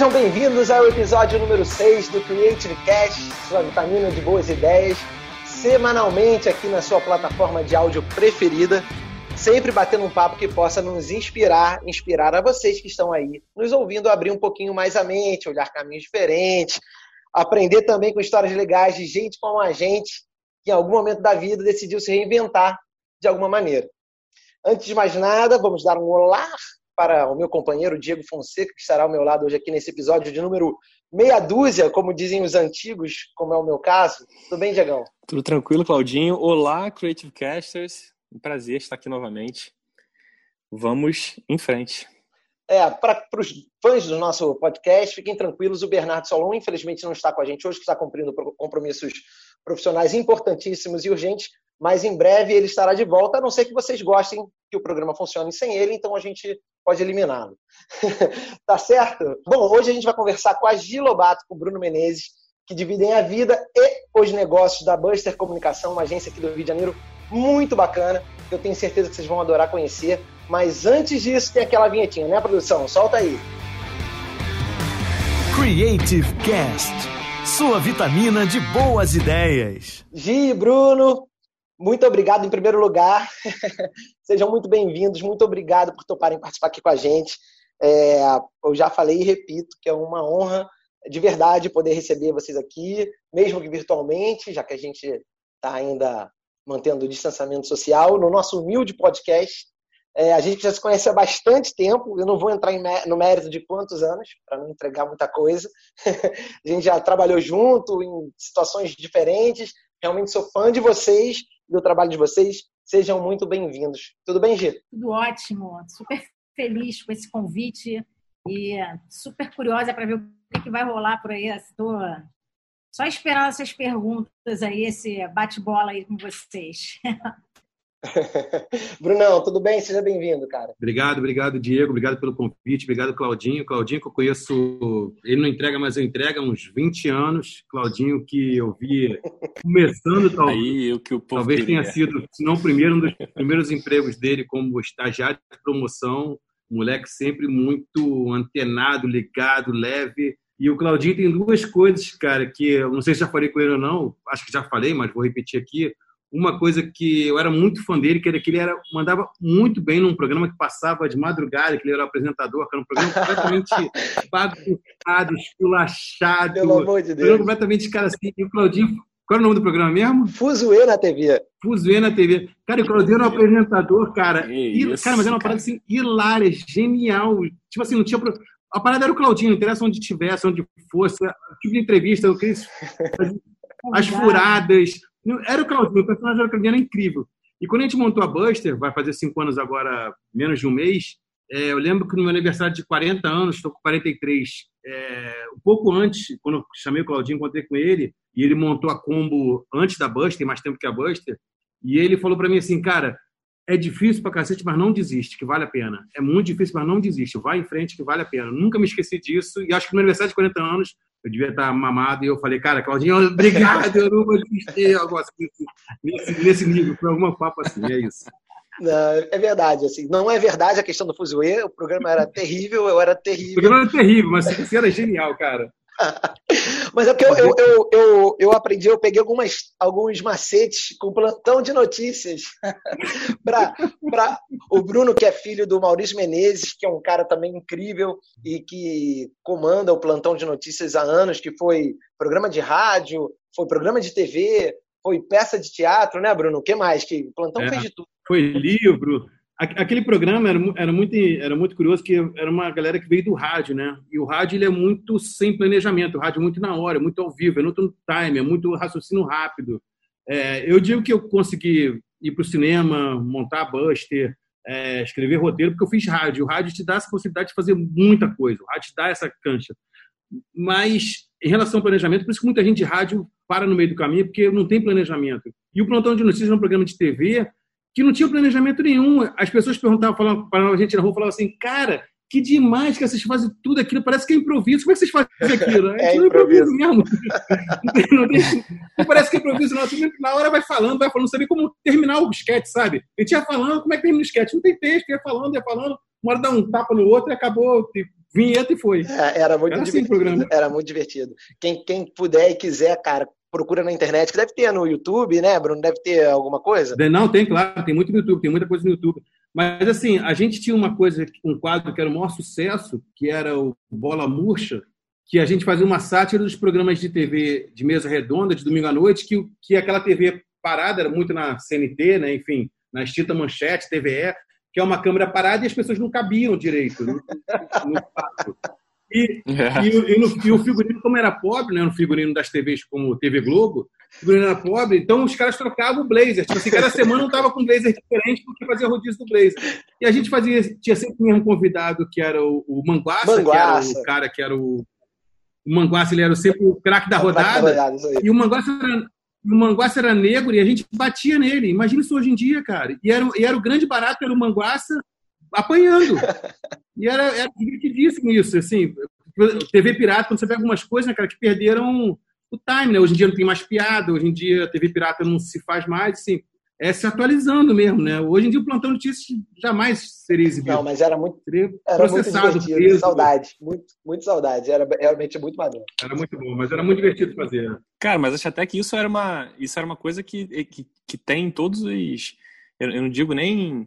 Sejam bem-vindos ao episódio número 6 do Creative Cast, sua vitamina de boas ideias, semanalmente aqui na sua plataforma de áudio preferida, sempre batendo um papo que possa nos inspirar, inspirar a vocês que estão aí nos ouvindo abrir um pouquinho mais a mente, olhar caminhos diferentes, aprender também com histórias legais de gente como a gente, que em algum momento da vida decidiu se reinventar de alguma maneira. Antes de mais nada, vamos dar um olá para o meu companheiro Diego Fonseca, que estará ao meu lado hoje aqui nesse episódio de número meia dúzia, como dizem os antigos, como é o meu caso. Tudo bem, Diegão? Tudo tranquilo, Claudinho. Olá, Creative Casters. Um prazer estar aqui novamente. Vamos em frente. É, para os fãs do nosso podcast, fiquem tranquilos, o Bernardo Solon, infelizmente, não está com a gente hoje, que está cumprindo compromissos profissionais importantíssimos e urgentes, mas em breve ele estará de volta, a não ser que vocês gostem que o programa funcione sem ele, então a gente pode eliminá-lo. tá certo? Bom, hoje a gente vai conversar com a Gi Lobato, com o Bruno Menezes, que dividem a vida e os negócios da Buster Comunicação, uma agência aqui do Rio de Janeiro muito bacana, que eu tenho certeza que vocês vão adorar conhecer. Mas antes disso, tem aquela vinhetinha, né, produção? Solta aí. Creative Cast, sua vitamina de boas ideias. Gi, Bruno, muito obrigado em primeiro lugar. Sejam muito bem-vindos. Muito obrigado por toparem participar aqui com a gente. É, eu já falei e repito que é uma honra de verdade poder receber vocês aqui, mesmo que virtualmente, já que a gente está ainda mantendo o distanciamento social, no nosso humilde podcast. É, a gente já se conhece há bastante tempo, eu não vou entrar no mérito de quantos anos, para não entregar muita coisa. a gente já trabalhou junto em situações diferentes. Realmente sou fã de vocês do trabalho de vocês. Sejam muito bem-vindos. Tudo bem, Gito? Tudo ótimo. Super feliz com esse convite e super curiosa para ver o que vai rolar por aí. Estou só esperando essas perguntas aí, esse bate-bola aí com vocês. Brunão, tudo bem? Seja bem-vindo, cara. Obrigado, obrigado, Diego. Obrigado pelo convite. Obrigado, Claudinho. Claudinho, que eu conheço, ele não entrega, mas eu entrego há uns 20 anos. Claudinho, que eu vi começando, talvez, Aí, o que o talvez tenha sido, se não o primeiro, um dos primeiros empregos dele como estagiário de promoção. moleque sempre muito antenado, ligado, leve. E o Claudinho tem duas coisas, cara, que eu não sei se já falei com ele ou não, acho que já falei, mas vou repetir aqui uma coisa que eu era muito fã dele, que era que ele era, mandava muito bem num programa que passava de madrugada, que ele era apresentador, que era um programa completamente bagunçado, esculachado. Pelo amor de Deus. completamente, cara, assim, e o Claudinho... Qual é o nome do programa mesmo? Fuzuê na TV. Fuzuê na TV. Cara, o Claudinho era um apresentador, cara. E e, isso, cara, mas era uma cara. parada assim, hilária, genial. Tipo assim, não tinha. pro- A parada era o Claudinho, não interessa onde tivesse, onde fosse, o tipo de entrevista, o que eles as furadas. Era o Claudinho, o personagem era o Claudinho, era incrível. E quando a gente montou a Buster, vai fazer cinco anos agora, menos de um mês, é, eu lembro que no meu aniversário de 40 anos, estou com 43, é, um pouco antes, quando eu chamei o Claudinho, encontrei com ele, e ele montou a combo antes da Buster, mais tempo que a Buster, e ele falou para mim assim, cara, é difícil pra cacete, mas não desiste, que vale a pena. É muito difícil, mas não desiste. Vai em frente, que vale a pena. Nunca me esqueci disso. E acho que no meu aniversário de 40 anos, eu devia estar mamado. E eu falei, cara, Claudinho, obrigado, eu não vou. Eu gosto desse, nesse, nesse nível. Foi alguma papo assim, é isso. Não, é verdade, assim. Não é verdade a questão do Fuzuê. O programa era terrível, eu era O terrível. programa era terrível, mas você era genial, cara. Mas é porque eu, eu, eu, eu, eu aprendi, eu peguei algumas, alguns macetes com plantão de notícias para o Bruno, que é filho do Maurício Menezes, que é um cara também incrível e que comanda o plantão de notícias há anos, que foi programa de rádio, foi programa de TV, foi peça de teatro, né, Bruno? O que mais? Que o plantão É. fez de tudo. Foi livro. Aquele programa era, era, muito, era muito curioso, que era uma galera que veio do rádio, né? E o rádio ele é muito sem planejamento, o rádio é muito na hora, é muito ao vivo, é muito no time, é muito raciocínio rápido. É, eu digo que eu consegui ir para o cinema, montar Buster, é, escrever roteiro, porque eu fiz rádio. O rádio te dá essa possibilidade de fazer muita coisa, o rádio te dá essa cancha. Mas, em relação ao planejamento, por isso que muita gente de rádio para no meio do caminho, porque não tem planejamento. E o Plantão de Notícias é um programa de TV que não tinha planejamento nenhum. As pessoas perguntavam, falavam para a gente na rua, falavam assim, cara, que demais que vocês fazem tudo aquilo, parece que é improviso. Como é que vocês fazem aquilo? É não improviso. mesmo. Não tem- não parece que é improviso, não. Na hora vai falando, vai falando, não sabia como terminar o sketch, sabe? A gente ia falando, como é que termina o sketch? Não tem texto, ia falando, ia falando, uma hora dá um tapa no outro e acabou. vinheta e foi. É, era muito Era assim divertido. programa. Era muito divertido. Quem, quem puder e quiser, cara, procura na internet, que deve ter no YouTube, né, Bruno? Deve ter alguma coisa. Não, tem, claro, tem muito no YouTube, tem muita coisa no YouTube. Mas, assim, a gente tinha uma coisa, um quadro que era o maior sucesso, que era o Bola Murcha, que a gente fazia uma sátira dos programas de TV de mesa redonda, de domingo à noite, que, que aquela TV parada, era muito na CNT, né, enfim, na extinta manchete, TVE, que é uma câmera parada e as pessoas não cabiam direito no, no espaço. E, É. e, o- e no- e o figurino, como era pobre, né, no figurino das TVs como TV Globo, o figurino era pobre, então os caras trocavam o blazer. Tipo assim, cada semana um tava com um blazer diferente porque fazia rodízio do blazer. E a gente fazia, tinha sempre o mesmo convidado, que era o, o Manguaça, Manguaça. que era o cara que era o. O Manguaça, ele era sempre o craque da rodada. rodada isso aí. E o Manguaça era, o Manguaça era negro e a gente batia nele. Imagina isso hoje em dia, cara. E era, e era o grande barato, era o Manguaça apanhando. E era, era divertidíssimo isso, assim. TV Pirata, quando você pega algumas coisas, né, cara, que perderam o time, né? Hoje em dia não tem mais piada, hoje em dia a TV Pirata não se faz mais, assim. É se atualizando mesmo, né? Hoje em dia o Plantão Notícias jamais seria exibido. Não, mas era muito, seria era muito processado, divertido. preso. Saudade. Muito, muito saudade. Era realmente muito maneiro. Era muito bom, mas era muito divertido fazer. Cara, mas acho até que isso era uma, isso era uma coisa que, que, que tem em todos os. Eu, eu não digo nem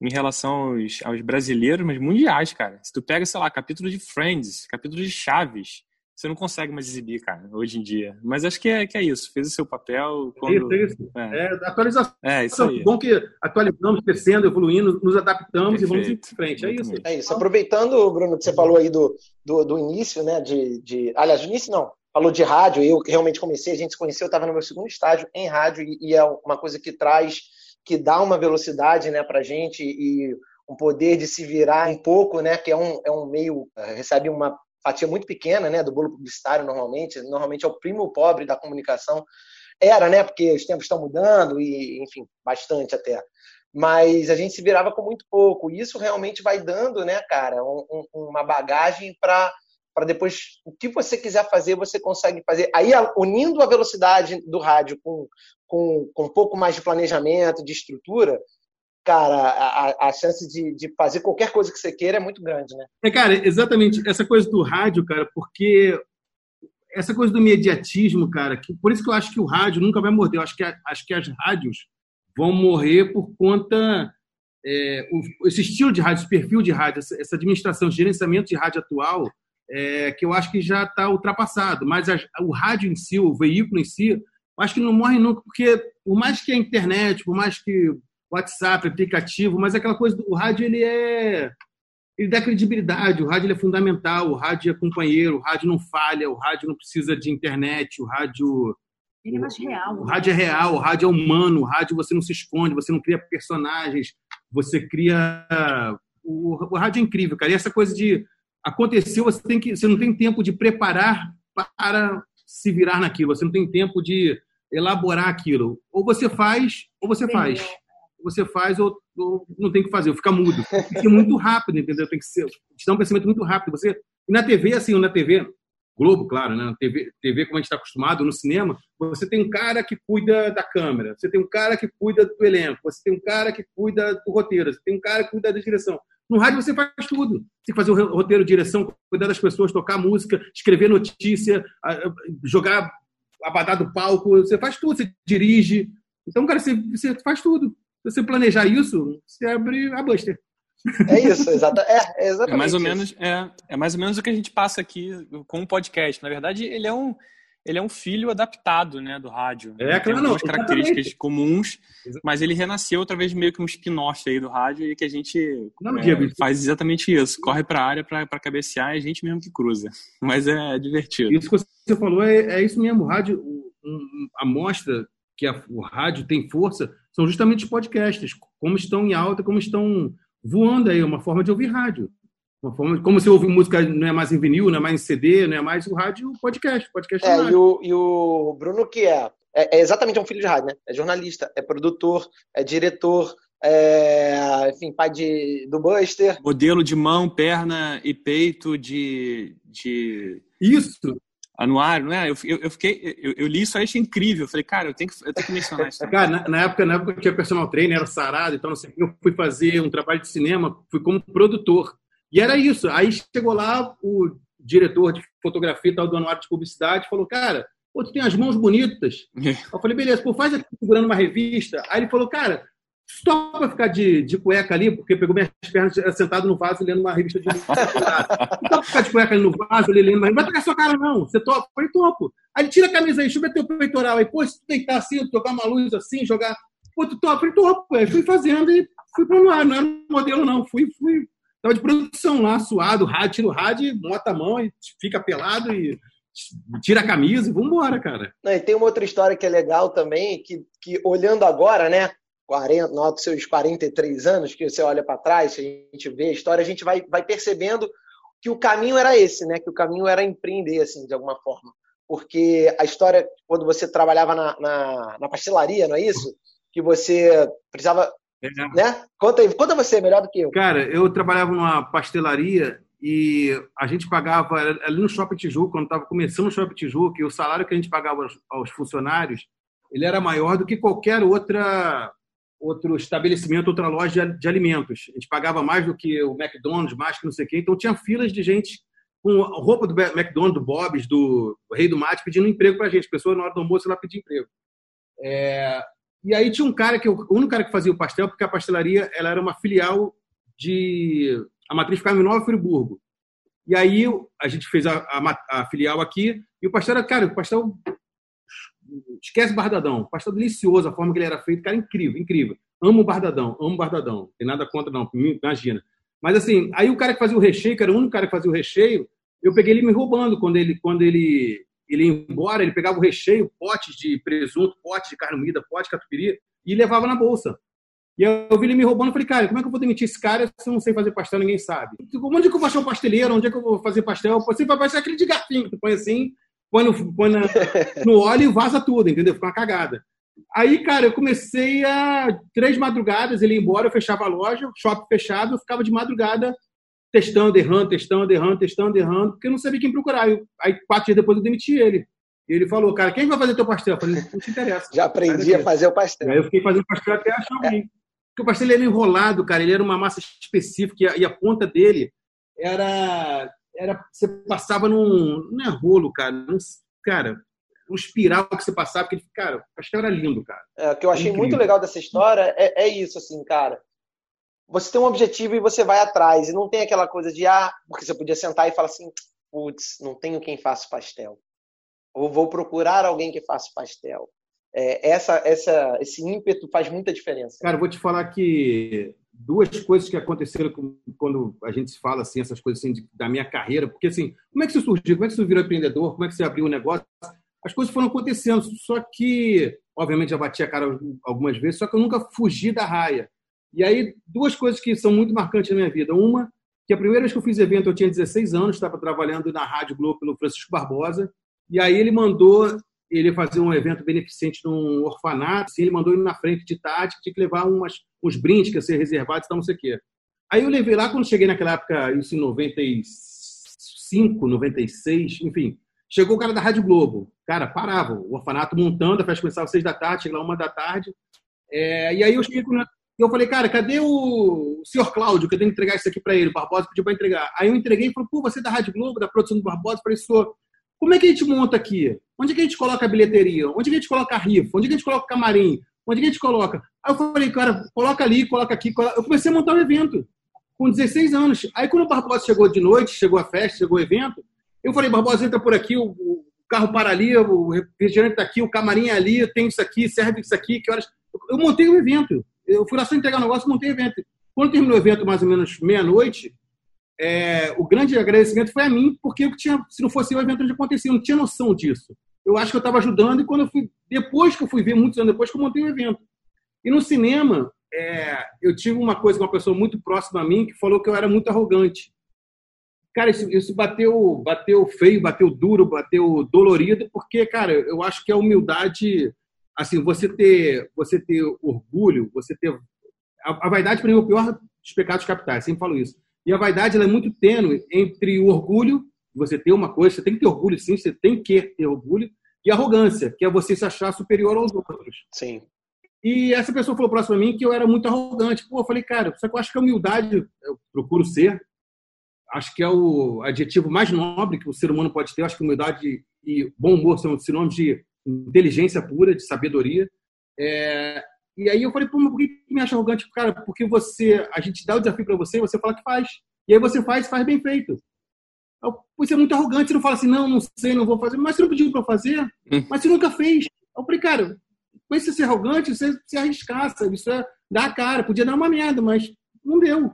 em relação aos, aos brasileiros, mas mundiais, cara. Se tu pega, sei lá, capítulo de Friends, capítulo de Chaves, você não consegue mais exibir, cara, hoje em dia. Mas acho que é, que é isso. Fez o seu papel. Quando... Isso, isso. É, É, atualização. é isso aí. Bom que atualizamos, crescendo, evoluindo, nos adaptamos e vamos em Perfeito. frente. É isso. É isso. Aproveitando, Bruno, que você falou aí do, do, do início, né? De, de, aliás, do início não. Falou de rádio, eu realmente comecei, a gente se conheceu, eu estava no meu segundo estágio em rádio, e, e é uma coisa que traz, que dá uma velocidade né, para gente e um poder de se virar um pouco, né? Que é um, é um meio, eh, recebe uma fatia muito pequena né, do bolo publicitário normalmente, normalmente é o primo pobre da comunicação. Era, né? Porque os tempos estão mudando e, enfim, bastante até mas a gente se virava com muito pouco. E isso realmente vai dando, né, cara, um- um- uma bagagem para para depois o que você quiser fazer você consegue fazer. Aí unindo a velocidade do rádio com, com, com um pouco mais de planejamento, de estrutura, cara, a, a- chance de, de fazer qualquer coisa que você queira é muito grande, né? É, cara, exatamente essa coisa do rádio, cara, porque essa coisa do imediatismo, cara, que, por isso que eu acho que o rádio nunca vai morrer. Eu acho que, a- acho que as rádios vão morrer por conta. é, o- esse estilo de rádio, esse perfil de rádio, essa, essa administração, gerenciamento de rádio atual, é, que eu acho que já está ultrapassado. Mas as- o rádio em si, o veículo em si, eu acho que não morre nunca, porque por mais que a internet, por mais que WhatsApp, aplicativo, mas aquela coisa do o rádio, ele é ele dá credibilidade, o rádio é fundamental, o rádio é companheiro, o rádio não falha, o rádio não precisa de internet, o rádio, Ele é mais real. o rádio é real, o rádio é humano, o rádio você não se esconde, você não cria personagens, você cria o, o rádio é incrível, cara. E essa coisa de aconteceu, você tem que você não tem tempo de preparar para se virar naquilo, você não tem tempo de elaborar aquilo. Ou você faz, ou você faz. Ou Você faz ou, ou não tem que fazer, ou fica mudo. Tem que ser muito rápido, entendeu? Tem que ser, te dá um pensamento muito rápido. Você e na TV assim, na TV Globo, claro, né? TV, TV como a gente está acostumado, no cinema, você tem um cara que cuida da câmera, você tem um cara que cuida do elenco, você tem um cara que cuida do roteiro, você tem um cara que cuida da direção. No rádio você faz tudo. Você tem que fazer o roteiro, direção, cuidar das pessoas, tocar música, escrever notícia, jogar abadá do palco, você faz tudo, você dirige. Então, cara, você, você faz tudo. Se você planejar isso, você abre a Buster. É isso, exata, é, é exatamente É mais ou isso. menos, é, é mais ou menos o que a gente passa aqui com o podcast. Na verdade, ele é um, ele é um filho adaptado, né, do rádio. É, Ele tem claro, algumas não, características exatamente. comuns, mas ele renasceu através de meio que um spin-off aí do rádio e que a gente Não, é, Diego, faz exatamente isso. Corre para a área para cabecear e a gente mesmo que cruza. Mas é divertido. Isso que você falou é, é isso mesmo. O rádio, um- a mostra que a- o rádio tem força são justamente os podcasts, como estão em alta, como estão voando aí, uma forma de ouvir rádio. Uma forma, como você ouve música não é mais em vinil, não é mais em CD, não é mais o rádio, o podcast. Podcast é, É, e o, e o Bruno, que é, é, é exatamente um filho de rádio, né? É jornalista, é produtor, é diretor, é, enfim, pai de, do Buster. Modelo de mão, perna e peito de, de Isso. Anuário, não é? Eu, eu, eu fiquei, eu, eu li isso aí achei incrível. Eu falei, cara, eu tenho que, eu tenho que mencionar isso. Cara, na, na época, na época eu tinha personal trainer, era sarado, então não sei, eu fui fazer um trabalho de cinema, fui como produtor. E era isso. Aí chegou lá o diretor de fotografia e tal do anuário de publicidade falou, cara, pô, tu tem as mãos bonitas. eu falei, beleza, pô, faz aqui segurando uma revista. Aí ele falou, cara, topa ficar de, de cueca ali, porque pegou minhas pernas sentado no vaso lendo uma revista de topa ficar de cueca ali no vaso, ali lendo, mas não vai pegar sua cara, não. Você topa? Falei, topo. Aí tira a camisa aí, deixa eu ver teu peitoral aí. Pô, se tu deitar assim, jogar uma luz assim, jogar. Pô, tu topa? Falei, topo. Aí fui fazendo e fui para no ar. Não era um modelo, não. Fui, fui. Tava de produção lá, suado, rádio, tira o rádio, bota a mão e fica pelado e tira a camisa e vambora, cara. Não, e tem uma outra história que é legal também, que, que olhando agora, né? 40, dos seus 43 anos, que você olha para trás, a gente vê a história, a gente vai, vai percebendo que o caminho era esse, né? Que o caminho era empreender, assim, de alguma forma. Porque a história, quando você trabalhava na, na, na pastelaria, não é isso? Que você precisava. É. Né? Conta aí, conta você, melhor do que eu. Cara, eu trabalhava numa pastelaria e a gente pagava ali no Shopping Tijuca, quando estava começando o Shopping Tijuca, e o salário que a gente pagava aos, aos funcionários, ele era maior do que qualquer outra outro estabelecimento, outra loja de alimentos. A gente pagava mais do que o McDonald's, mais que não sei o quê. Então tinha filas de gente com roupa do McDonald's, do Bob's, do Rei do Mate, pedindo emprego para a gente. Pessoas na hora do almoço lá pediam emprego. É... E aí tinha um cara que o único cara que fazia o pastel, porque a pastelaria ela era uma filial de a matriz ficava em Nova Friburgo. E aí a gente fez a, a, a filial aqui e o pastel era, cara, o pastel Esquece Bardadão. Pastel delicioso, a forma que ele era feito, cara, incrível, incrível. Amo Bardadão, amo Bardadão. Tem nada contra, não, imagina. Mas assim, aí o cara que fazia o recheio, que era o único cara que fazia o recheio, eu peguei ele me roubando quando ele, quando ele, ele ia embora, ele pegava o recheio, potes de presunto, potes de carne moída, potes de catupiry, e levava na bolsa. E eu vi ele me roubando, falei, cara, como é que eu vou demitir esse cara se eu não sei fazer pastel, ninguém sabe? Onde é que eu vou achar um pasteleiro? Onde é que eu vou fazer pastel? Você vai achar aquele de garfinho, tu põe assim, põe no, põe na, no óleo e vaza tudo, entendeu? Fica uma cagada. Aí, cara, eu comecei a. Três madrugadas, ele ia embora, eu fechava a loja, shopping fechado, eu ficava de madrugada testando, errando, testando, errando, testando, errando, porque eu não sabia quem procurar. Eu, aí, quatro dias depois, eu demiti ele. E ele falou, cara, quem vai fazer teu pastel? Eu falei, não te interessa. Já aprendi a fazer o pastel. Aí eu fiquei fazendo pastel até achar alguém. É. Porque o pastel era enrolado, cara, ele era uma massa específica e a, e a ponta dele era era você passava num não é rolo, cara, num, cara, um espiral que você passava, porque, cara, acho que era lindo, cara. É, o que eu achei Incrível. muito legal dessa história é, é isso, assim, cara. Você tem um objetivo e você vai atrás, e não tem aquela coisa de, ah, porque você podia sentar e falar assim, putz, não tenho quem faça pastel. Ou vou procurar alguém que faça pastel. É, essa, essa, esse ímpeto faz muita diferença. Cara, vou te falar que duas coisas que aconteceram quando a gente fala assim essas coisas assim de, da minha carreira, porque assim, como é que você surgiu? Como é que você virou empreendedor? Como é que você abriu um negócio? As coisas foram acontecendo, só que obviamente já bati a cara algumas vezes, só que eu nunca fugi da raia. E aí duas coisas que são muito marcantes na minha vida. Uma, que a primeira vez que eu fiz evento eu tinha 16 anos, estava trabalhando na Rádio Globo pelo Francisco Barbosa, e aí ele mandou ele ia fazer um evento beneficente num orfanato, assim, ele mandou ele na frente de tarde, que tinha que levar umas, uns brindes que ia ser reservados tal, não sei o quê. Aí eu levei lá, quando cheguei naquela época, isso em 95, 96, enfim, chegou o cara da Rádio Globo. Cara, parava, o orfanato montando, a festa começava às seis da tarde, chega lá uma da tarde. É, e aí eu cheguei com eu falei, cara, cadê o senhor Cláudio, que eu tenho que entregar isso aqui para ele? O Barbosa pediu para entregar. Aí eu entreguei e falou, pô, você é da Rádio Globo, da produção do Barbosa? Eu falei, sou. Como é que a gente monta aqui? Onde é que a gente coloca a bilheteria? Onde é que a gente coloca a rifa? Onde é que a gente coloca o camarim? Onde é que a gente coloca? Aí eu falei, cara, coloca ali, coloca aqui. Coloca... Eu comecei a montar um evento com 16 anos. Aí quando o Barbosa chegou de noite, chegou a festa, chegou o evento, eu falei, Barbosa, entra por aqui, o, carro para ali, o refrigerante está aqui, o camarim é ali, tem isso aqui, serve isso aqui. Que horas... Eu montei o um evento. Eu fui lá só entregar o um negócio, montei o evento. Quando terminou o evento, mais ou menos meia-noite, é, o grande agradecimento foi a mim, porque eu tinha, se não fosse o evento onde acontecia, eu não tinha noção disso. Eu acho que eu estava ajudando e quando eu fui, depois que eu fui ver, muitos anos depois, que eu montei o evento. E no cinema, é, eu tive uma coisa com uma pessoa muito próxima a mim que falou que eu era muito arrogante. Cara, isso, isso bateu, bateu feio, bateu duro, bateu dolorido, porque, cara, eu acho que a humildade, assim, você ter, você ter orgulho, você ter a, a vaidade para mim é o pior dos pecados capitais, sempre falo isso e a vaidade ela é muito tênue entre o orgulho, você ter uma coisa, você tem que ter orgulho, sim, você tem que ter orgulho, e arrogância, que é você se achar superior aos outros. Sim. E essa pessoa falou próximo a mim que eu era muito arrogante. Pô, eu falei, cara, só que eu acho que a humildade, eu procuro ser, acho que é o adjetivo mais nobre que o ser humano pode ter. Acho que humildade e bom humor são sinônimos de inteligência pura, de sabedoria. É, e aí eu falei, pô, mas por que me acha arrogante? Cara, porque você, a gente dá o desafio para você e você fala que faz. E aí você faz, faz bem feito. Eu, você é muito arrogante, você não fala assim, não, não sei, não vou fazer. Mas você não pediu para fazer, hum. mas você nunca fez. Eu falei, cara, com esse ser arrogante, você se arriscar, sabe? Isso é dar a cara. Podia dar uma merda, mas não deu.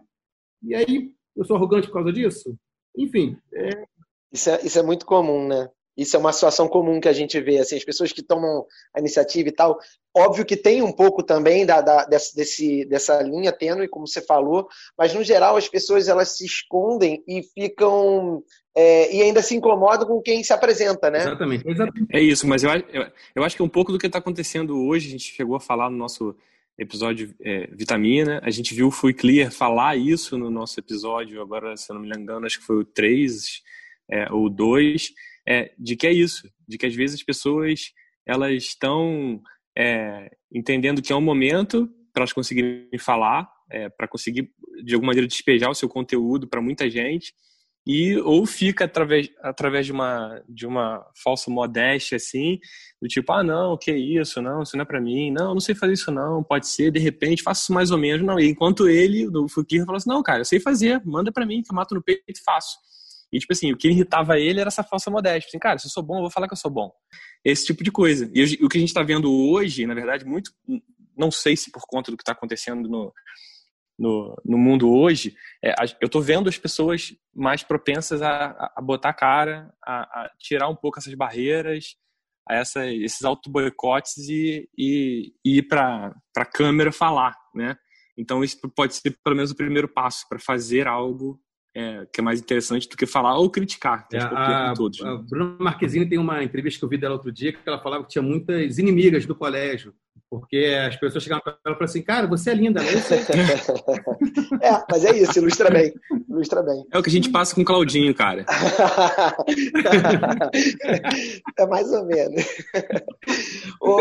E aí, eu sou arrogante por causa disso? Enfim. É... Isso, é, isso é muito comum, né? Isso é uma situação comum que a gente vê, assim, as pessoas que tomam a iniciativa e tal. Óbvio que tem um pouco também da, da desse, dessa linha tênue, como você falou, mas no geral as pessoas elas se escondem e ficam é, e ainda se incomodam com quem se apresenta, né? Exatamente. Exatamente. É isso, mas eu, eu, eu acho que é um pouco do que está acontecendo hoje. A gente chegou a falar no nosso episódio é, Vitamina. A gente viu o Fui Clear falar isso no nosso episódio, agora, se eu não me engano, acho que foi o 3 é, ou 2 é, de que é isso, de que às vezes as pessoas elas estão é, entendendo que é um momento para elas conseguirem falar, é, para conseguir de alguma maneira despejar o seu conteúdo para muita gente e ou fica através, através de uma de uma falsa modéstia assim do tipo ah não que isso não isso não é para mim não não sei fazer isso não pode ser de repente faço isso mais ou menos não e enquanto ele do Fukir falou assim não cara eu sei fazer manda para mim que eu mato no peito e faço e, tipo assim, o que irritava ele era essa falsa modéstia. Assim, cara, se eu sou bom, eu vou falar que eu sou bom. Esse tipo de coisa. E o que a gente está vendo hoje, na verdade, muito. Não sei se por conta do que está acontecendo no, no, no, mundo hoje, é, eu estou vendo as pessoas mais propensas a, a botar cara, a, a, tirar um pouco essas barreiras, a essa, esses auto-boicotes e, e, e ir para a câmera falar, né? Então, isso pode ser pelo menos o primeiro passo para fazer algo é, que é mais interessante do que falar ou criticar. É, a, todos, a Bruna Marquezine tem uma entrevista que eu vi dela outro dia que ela falava que tinha muitas inimigas do colégio, porque as pessoas chegavam para ela e falavam assim, cara, você é linda, né? é, mas é isso, ilustra bem. Ilustra bem. É o que a gente passa com o Claudinho, cara. é mais ou menos.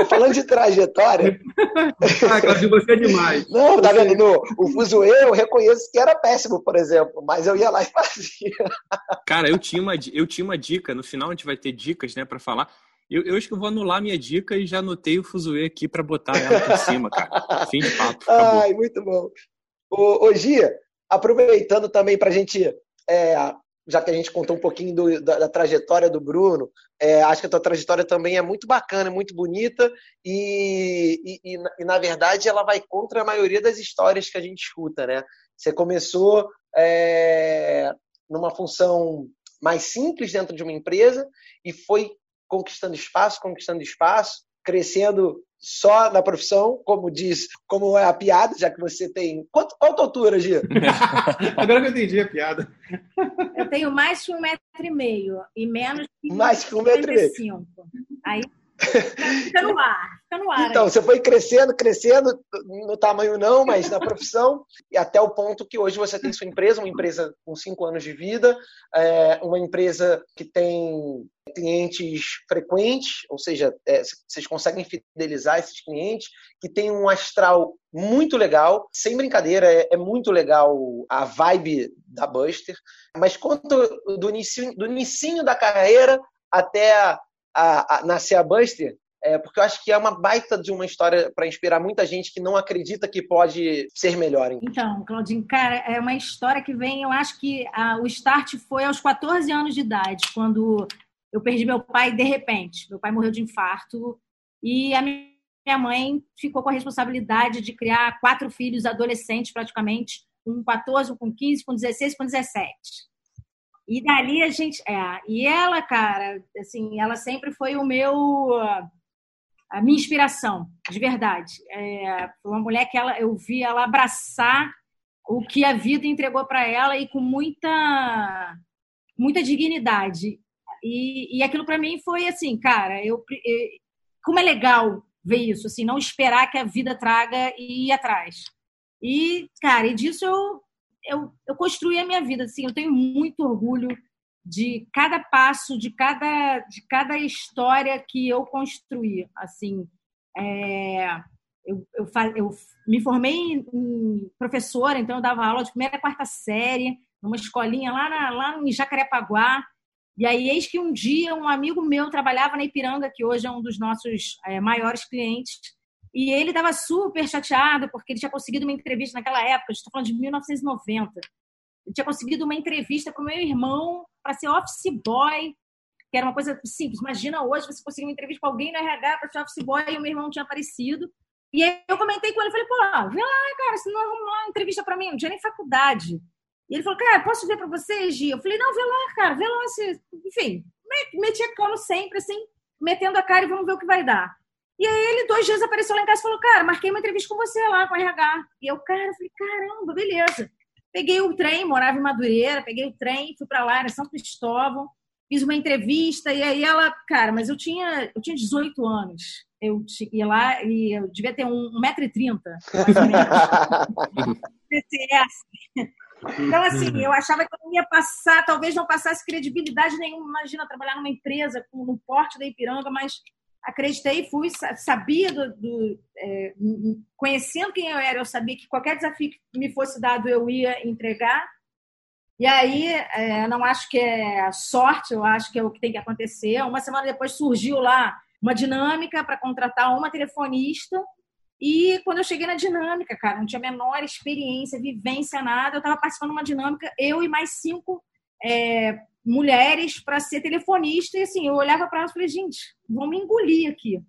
falando de trajetória. ah, Claudinho, você é demais. Não, tá vendo? No, o Fuso eu reconheço que era péssimo, por exemplo, mas eu ia lá e fazia. Cara, eu tinha uma, eu tinha uma dica, no final a gente vai ter dicas, né, para falar eu, eu, acho que eu vou anular minha dica e já anotei o Fuzue aqui para botar ela por cima, cara. Fim de papo. Acabou. Ai, muito bom. Ô, ô Gia, aproveitando também para a gente, é, já que a gente contou um pouquinho do, da, da, trajetória do Bruno, é, acho que a tua trajetória também é muito bacana, muito bonita e, e, e, e, na verdade, ela vai contra a maioria das histórias que a gente escuta, né? Você começou é, numa função mais simples dentro de uma empresa e foi conquistando espaço, conquistando espaço, crescendo só na profissão, como diz, como é a piada, já que você tem. Quanto, qual a tua altura, Gia? Agora que eu entendi a piada. Eu tenho mais que um metro e meio e menos que mais que um metro e meio. Aí Fica no ar, fica no ar. Então, aí. você foi crescendo, crescendo, no tamanho não, mas na profissão, e até o ponto que hoje você tem sua empresa, uma empresa com cinco anos de vida, é, uma empresa que tem clientes frequentes, ou seja, é, vocês conseguem fidelizar esses clientes, que tem um astral muito legal, sem brincadeira, é, é muito legal a vibe da Buster, mas quanto do início, do inicinho da carreira até a a, a nascer a Buster, é, porque eu acho que é uma baita de uma história para inspirar muita gente que não acredita que pode ser melhor. Hein? Então, Claudinho, cara, é uma história que vem, eu acho que a, o start foi aos 14 anos de idade, quando eu perdi meu pai de repente. Meu pai morreu de infarto e a minha mãe ficou com a responsabilidade de criar quatro filhos adolescentes, praticamente, com 14, com 15, com 16, com 17. E dali a gente. É, e ela, cara, assim, ela sempre foi o meu. a minha inspiração, de verdade. É, uma mulher que ela, eu vi ela abraçar o que a vida entregou para ela e com muita, muita dignidade. E, e aquilo para mim foi assim, cara, eu, como é legal ver isso, assim, não esperar que a vida traga e ir atrás. E, cara, e disso eu eu, eu construí a minha vida. Assim, eu tenho muito orgulho de cada passo, de cada, de cada história que eu construí. Assim, é, eu, eu, eu, me formei em professora, então eu dava aula de primeira a quarta série, numa escolinha lá, na, lá em Jacarepaguá. E aí, eis que um dia um amigo meu trabalhava na Ipiranga, que hoje é um dos nossos é, maiores clientes, e ele estava super chateado porque ele tinha conseguido uma entrevista naquela época, estou falando de 1990. Ele tinha conseguido uma entrevista para o meu irmão para ser office boy, que era uma coisa simples. Imagina hoje você conseguir uma entrevista com alguém no RH para ser office boy e o meu irmão tinha aparecido. E aí eu comentei com ele, falei, pô, vê lá, cara, se não arrumar uma entrevista para mim, não tinha nem faculdade. E ele falou, cara, posso ver para vocês, Gia? Eu falei, não, vê lá, cara, vê lá. Se... Enfim, meti como sempre, assim, metendo a cara e vamos ver o que vai dar. E aí ele, dois dias, apareceu lá em casa e falou, cara, marquei uma entrevista com você lá, com a RH. E eu, cara, falei, caramba, beleza. Peguei o trem, morava em Madureira, peguei o trem, fui para lá, era São Cristóvão, fiz uma entrevista, e aí ela, cara, mas eu tinha, eu tinha 18 anos. Eu ia lá e eu devia ter 1,30m, mais ou menos. Então, assim, eu achava que eu não ia passar, talvez não passasse credibilidade nenhuma. Imagina trabalhar numa empresa com, no porte da Ipiranga, mas acreditei, fui, sabia do, do é, conhecendo quem eu era, eu sabia que qualquer desafio que me fosse dado eu ia entregar. E aí, é, não acho que é sorte, eu acho que é o que tem que acontecer. Uma semana depois surgiu lá uma dinâmica para contratar uma telefonista. E quando eu cheguei na dinâmica, cara, não tinha a menor experiência, vivência, nada. Eu estava participando de uma dinâmica, eu e mais cinco é, mulheres para ser telefonista. E assim, eu olhava para elas e falei, gente, vão me engolir aqui.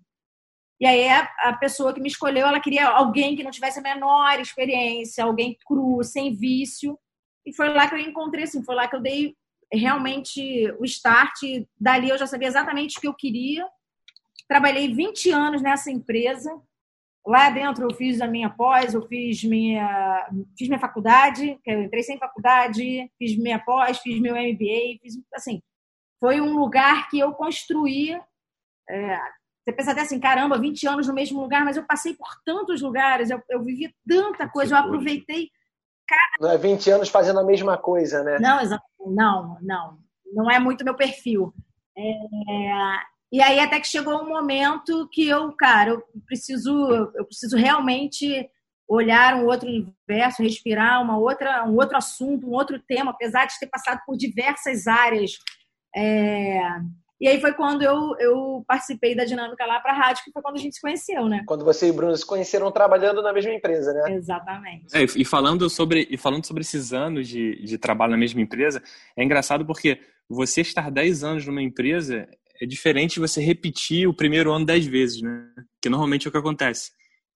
E aí a, a, pessoa que me escolheu, ela queria alguém que não tivesse a menor experiência, alguém cru, sem vício. E foi lá que eu encontrei, assim, foi lá que eu dei realmente o start. Dali eu já sabia exatamente o que eu queria. Trabalhei 20 anos nessa empresa. Lá dentro eu fiz a minha pós, eu fiz minha, fiz minha faculdade, que eu entrei sem faculdade, fiz minha pós, fiz meu MBA, fiz assim, foi um lugar que eu construí. É, você pensa até assim, caramba, 20 anos no mesmo lugar, mas eu passei por tantos lugares, eu, eu vivi tanta coisa, eu aproveitei. Não é 20 anos fazendo a mesma coisa, né? Não, não, não. Não é muito meu perfil. É, e aí até que chegou um momento que eu, cara, eu preciso, eu preciso realmente olhar um outro universo, respirar uma outra, um outro assunto, um outro tema, apesar de ter passado por diversas áreas. É... E aí foi quando eu, eu participei da dinâmica lá para a rádio, que foi quando a gente se conheceu, né? Quando você e o Bruno se conheceram trabalhando na mesma empresa, né? Exatamente. É, e falando sobre e falando sobre esses anos de, de trabalho na mesma empresa, é engraçado porque você estar 10 anos numa empresa é diferente você repetir o primeiro ano dez vezes, né? Que normalmente é o que acontece.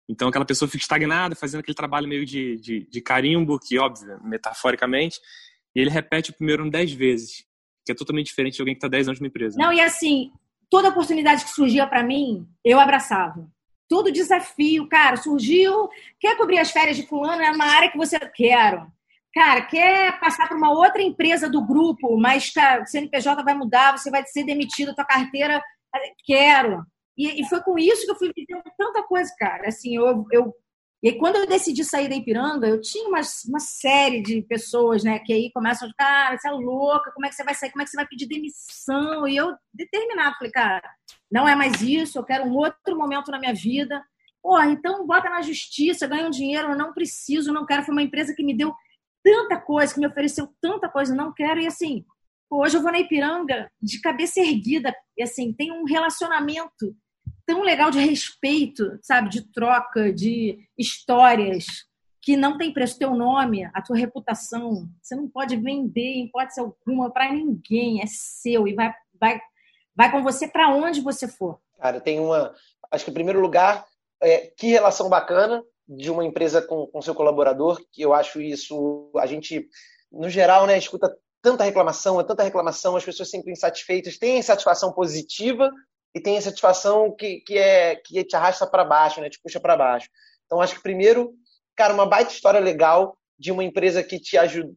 Então aquela pessoa fica estagnada, fazendo aquele trabalho meio de, de, de carimbo, que óbvio, metaforicamente, e ele repete o primeiro ano dez vezes, que é totalmente diferente de alguém que está dez anos numa empresa. Não, e assim, toda oportunidade que surgia para mim, eu abraçava. Todo desafio, cara, surgiu, quer cobrir as férias de fulano, é uma área que você quer cara, quer passar para uma outra empresa do grupo, mas cara, o CNPJ vai mudar, você vai ser demitido, tua carteira, quero. E, e foi com isso que eu fui vivendo tanta coisa, cara. Assim, eu, eu e aí, quando eu decidi sair da Ipiranga, eu tinha uma, uma série de pessoas, né, que aí começam cara, você é louca, como é que você vai sair, como é que você vai pedir demissão? E eu, determinado, falei, cara, não é mais isso, eu quero um outro momento na minha vida. Porra, então bota na justiça, ganha um dinheiro, eu não preciso, não quero. Foi uma empresa que me deu tanta coisa, que me ofereceu tanta coisa, não quero. E assim, hoje eu vou na Ipiranga de cabeça erguida, e assim, tem um relacionamento tão legal de respeito, sabe, de troca, de histórias, que não tem preço. Teu nome, a tua reputação, você não pode vender em hipótese alguma para ninguém, é seu e vai, vai, vai com você para onde você for. Cara, tem uma. Acho que, em primeiro lugar, é, que relação bacana de uma empresa com, com seu colaborador, que eu acho isso, a gente, no geral, né, escuta tanta reclamação, é tanta reclamação, as pessoas sempre insatisfeitas, tem satisfação positiva e tem a satisfação que, que, é, que te arrasta para baixo, né, te puxa para baixo. Então, acho que primeiro, cara, uma baita história legal de uma empresa que te ajuda,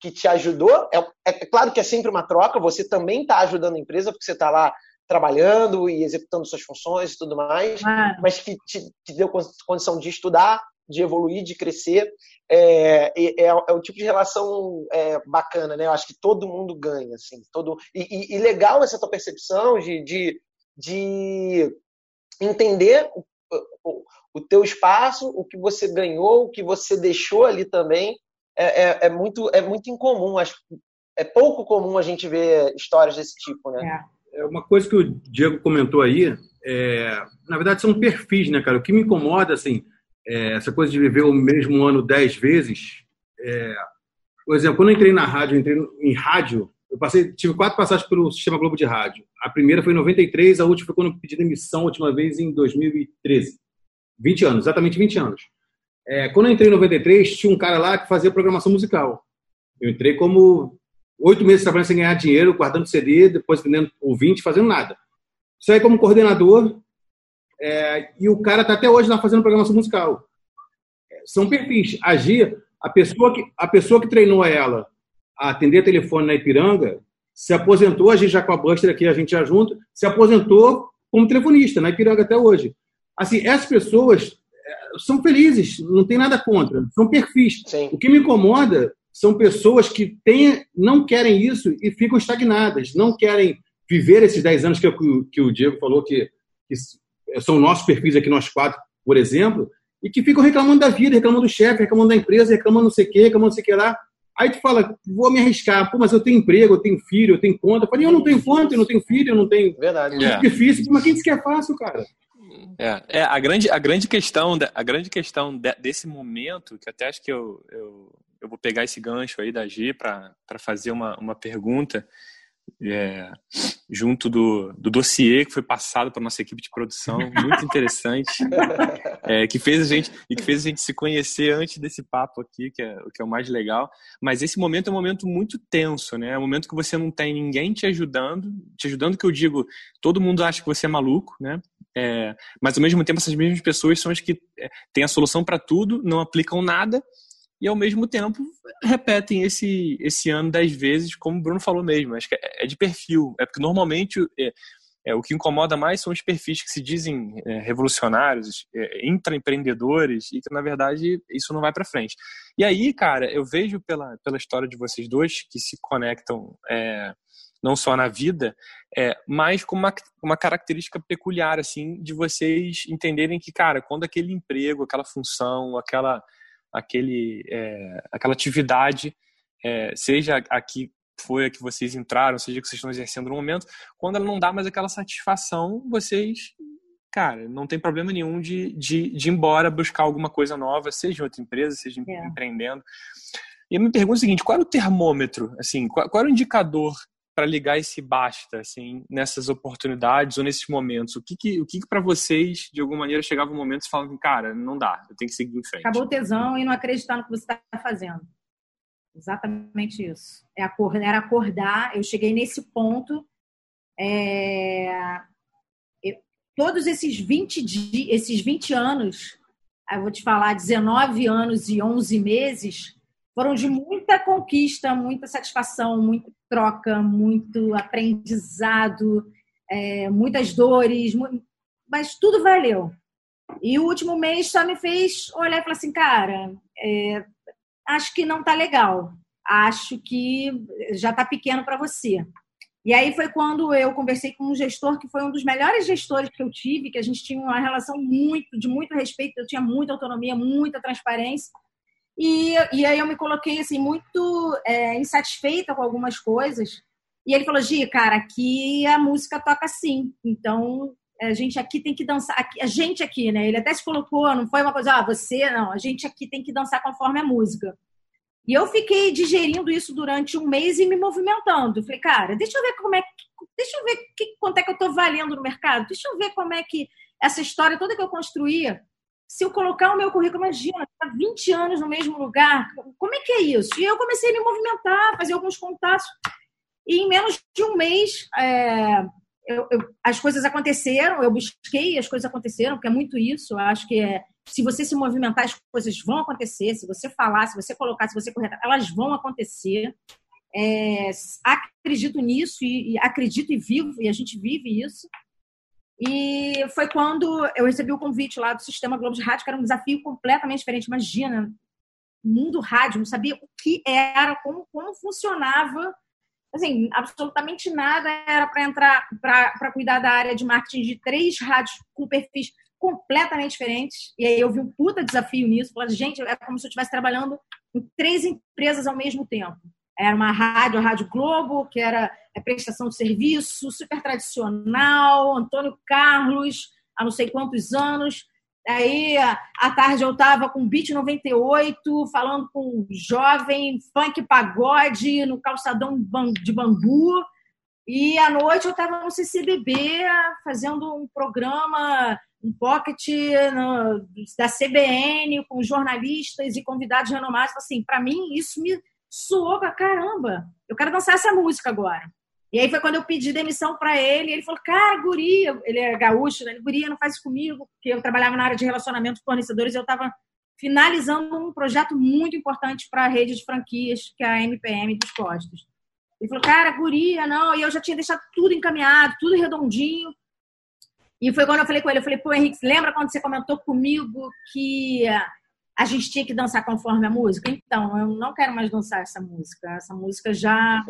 que te ajudou. É, é, claro que é sempre uma troca, você também está ajudando a empresa, porque você está lá trabalhando e executando suas funções e tudo mais, ah. mas que te, te, deu condição de estudar, de evoluir, de crescer. É, é, é o tipo de relação é, bacana, né? Eu acho que todo mundo ganha, assim. Todo... E, e, e legal essa tua percepção de, de, de entender o, o, o teu espaço, o que você ganhou, o que você deixou ali também, é, é, é muito, é muito incomum. Acho, é pouco comum a gente ver histórias desse tipo, né? É. uma coisa que o Diego comentou aí, é, na verdade são perfis, né, cara? O que me incomoda, assim, é essa coisa de viver o mesmo ano dez vezes. É, por exemplo, quando eu entrei na rádio, entrei em rádio, eu passei, tive quatro passagens pelo Sistema Globo de Rádio. A primeira foi em 93, a última foi quando eu pedi demissão, a última vez em 2013. 20 anos, exatamente 20 anos. É, quando eu entrei em 93, tinha um cara lá que fazia programação musical. Eu entrei como oito meses trabalhando sem ganhar dinheiro, guardando CD, depois vendendo ouvinte, fazendo nada. Saí como coordenador é, e o cara está até hoje lá fazendo programação musical. É, são perfis. Agir, a pessoa que, a pessoa que treinou ela a atender telefone na Ipiranga se aposentou, a gente já com a Buster aqui, a gente já junto, se aposentou como telefonista na Ipiranga até hoje. Assim, essas pessoas é, são felizes, não tem nada contra, são perfis. Sim. O que me incomoda são pessoas que têm, não querem isso e ficam estagnadas, não querem viver esses 10 anos que, que o Diego falou que, que são nossos perfis aqui, nós quatro, por exemplo, e que ficam reclamando da vida, reclamando do chefe, reclamando da empresa, reclamando não sei o quê, reclamando não sei o que lá. Aí tu fala, vou me arriscar, pô, mas eu tenho emprego, eu tenho filho, eu tenho conta. Eu falei, eu não tenho conta, eu não tenho filho, eu não tenho. Verdade. É difícil, mas quem disse que é fácil, cara? É, é a, grande, a grande questão, a grande questão desse momento, que até acho que eu, eu, eu vou pegar esse gancho aí da G para fazer uma, uma pergunta, é, junto do, do dossiê que foi passado para nossa equipe de produção, muito interessante, é, que fez a gente e que fez a gente se conhecer antes desse papo aqui, que é o que é o mais legal. Mas esse momento é um momento muito tenso, né? É um momento que você não tem ninguém te ajudando, te ajudando que eu digo, todo mundo acha que você é maluco, né? É, mas ao mesmo tempo essas mesmas pessoas são as que é, têm a solução para tudo, não aplicam nada e ao mesmo tempo repetem esse, esse ano dez vezes, como o Bruno falou mesmo. Acho que é, é de perfil. É porque normalmente é, é, o que incomoda mais são os perfis que se dizem é, revolucionários, é, intraempreendedores, e que na verdade isso não vai para frente. E aí, cara, eu vejo pela, pela história de vocês dois que se conectam é, não só na vida, é, mas com uma, uma característica peculiar, assim, de vocês entenderem que, cara, quando aquele emprego, aquela função, aquela aquele, é, aquela atividade, é, seja aqui foi a que vocês entraram, seja que vocês estão exercendo no momento, quando ela não dá mais aquela satisfação, vocês, cara, não tem problema nenhum de, de, de ir embora buscar alguma coisa nova, seja em outra empresa, seja é. empreendendo. E eu me pergunto o seguinte, qual era o termômetro, assim, qual, qual era o indicador para ligar esse basta, assim, nessas oportunidades ou nesses momentos? O que que, o que, que para vocês, de alguma maneira, chegava um momento e falavam, cara, não dá, eu tenho que seguir em frente? Acabou o tesão e não acreditar no que você está fazendo. Exatamente isso. É acordar, era acordar. Eu cheguei nesse ponto. É... Eu, todos esses 20, dias, esses 20 anos, eu vou te falar, 19 anos e 11 meses, foram de muita conquista, muita satisfação, muita troca, muito aprendizado, é, muitas dores, mas tudo valeu. E o último mês só me fez olhar e falar assim, cara, é, acho que não tá legal, acho que já tá pequeno para você. E aí foi quando eu conversei com um gestor que foi um dos melhores gestores que eu tive, que a gente tinha uma relação muito de muito respeito, eu tinha muita autonomia, muita transparência. E, e aí eu me coloquei assim muito é, insatisfeita com algumas coisas. E ele falou: Gi, cara, aqui a música toca assim. Então a gente aqui tem que dançar. A gente aqui, né? Ele até se colocou, não foi uma coisa, ah, você, não. A gente aqui tem que dançar conforme a música. E eu fiquei digerindo isso durante um mês e me movimentando. Falei, cara, deixa eu ver como é que. Deixa eu ver que, quanto é que eu estou valendo no mercado. Deixa eu ver como é que essa história toda que eu construía se eu colocar o meu currículo, imagina, tá 20 anos no mesmo lugar, como é que é isso? E eu comecei a me movimentar, fazer alguns contatos, e em menos de um mês é, eu, eu, as coisas aconteceram, eu busquei, as coisas aconteceram, porque é muito isso, eu acho que é, se você se movimentar, as coisas vão acontecer, se você falar, se você colocar, se você correr, elas vão acontecer. É, acredito nisso e, e acredito e vivo, e a gente vive isso. E foi quando eu recebi o convite lá do Sistema Globo de Rádio, que era um desafio completamente diferente. Imagina, mundo rádio, não sabia o que era, como, como funcionava. Assim, absolutamente nada era para entrar, para cuidar da área de marketing de três rádios com perfis completamente diferentes. E aí eu vi um puta desafio nisso. Falei, gente, é como se eu estivesse trabalhando em três empresas ao mesmo tempo. Era uma rádio, a Rádio Globo, que era prestação de serviço, super tradicional, Antônio Carlos, há não sei quantos anos. Aí, à tarde, eu estava com Beat 98, falando com um jovem funk pagode no calçadão de bambu. E à noite eu estava no CCBB fazendo um programa, um pocket no, da CBN com jornalistas e convidados renomados. Assim, para mim, isso me soou pra caramba. Eu quero dançar essa música agora. E aí foi quando eu pedi demissão para ele. ele falou: Cara, guria, ele é gaúcho, né? Guria, não faz isso comigo, porque eu trabalhava na área de relacionamento com fornecedores eu estava finalizando um projeto muito importante para a rede de franquias, que é a MPM dos Costos. Ele falou, cara, guria, não. E eu já tinha deixado tudo encaminhado, tudo redondinho. E foi quando eu falei com ele, eu falei, pô, Henrique, lembra quando você comentou comigo que a gente tinha que dançar conforme a música. Então, eu não quero mais dançar essa música. Essa música já.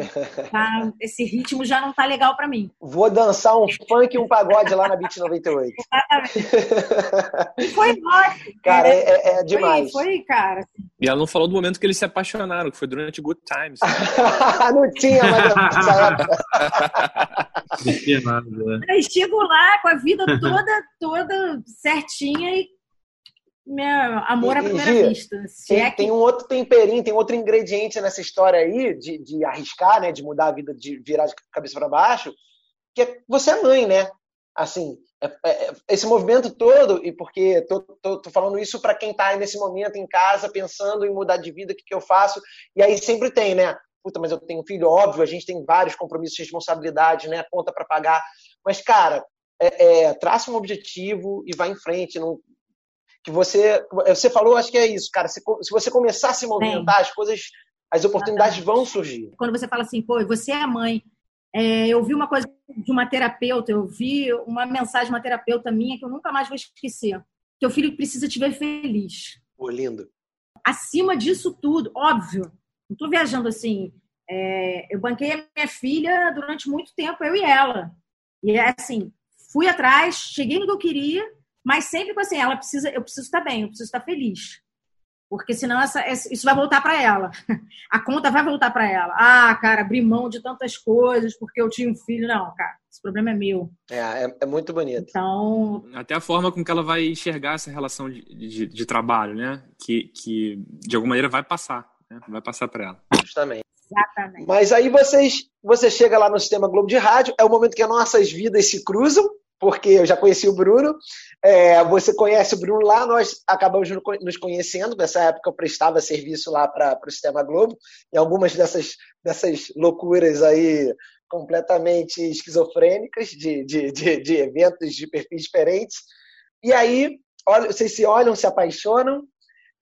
Tá, esse ritmo já não tá legal para mim. Vou dançar um funk e um pagode lá na Beat 98. Exatamente. Foi ótimo. Cara, é, é, é demais. Foi, foi, cara. E ela não falou do momento que eles se apaixonaram, que foi durante Good Times. não tinha mais essa época. Não tinha nada. Chego lá com a vida toda, toda certinha e meu amor à primeira Gia, vista. tem, é que... tem um outro temperinho, tem outro ingrediente nessa história aí de, de arriscar, né, de mudar a vida, de virar de cabeça para baixo, que é, você é mãe, né? Assim, é, é, esse movimento todo, e porque tô, tô, tô falando isso para quem está nesse momento em casa pensando em mudar de vida, o que, que eu faço? E aí sempre tem, né? Puta, mas eu tenho filho, óbvio, a gente tem vários compromissos, responsabilidades, né? Conta para pagar. Mas, cara, é, é, traça um objetivo e vai em frente. Não, que você você falou, acho que é isso, cara. Se, se você começar a se movimentar, Sim. as coisas, as oportunidades vão surgir. Quando você fala assim, pô, você é mãe. É, eu vi uma coisa de uma terapeuta, eu vi uma mensagem de uma terapeuta minha que eu nunca mais vou esquecer. Teu filho precisa te ver feliz. Pô, lindo. Acima disso tudo, óbvio. Não estou viajando assim. É, eu banquei a minha filha durante muito tempo, eu e ela. E é assim, fui atrás, cheguei no que eu queria, mas sempre com assim, ela precisa, eu preciso estar bem, eu preciso estar feliz. Porque senão essa, isso vai voltar para ela. A conta vai voltar para ela. Ah, cara, abri mão de tantas coisas porque eu tinha um filho. Não, cara, esse problema é meu. É, é, é muito bonito. Então. Até a forma com que ela vai enxergar essa relação de, de, de trabalho, né? Que, que de alguma maneira vai passar. Né? Vai passar para ela. Justamente. Exatamente. Mas aí vocês, você chega lá no sistema Globo de Rádio, é o momento que as nossas vidas se cruzam, porque eu já conheci o Bruno, é, você conhece o Bruno lá, nós acabamos nos conhecendo. Nessa época eu prestava serviço lá para o Sistema Globo, e algumas dessas, dessas loucuras aí completamente esquizofrênicas de, de, de, de eventos de perfis diferentes. E aí, olha, vocês se olham, se apaixonam,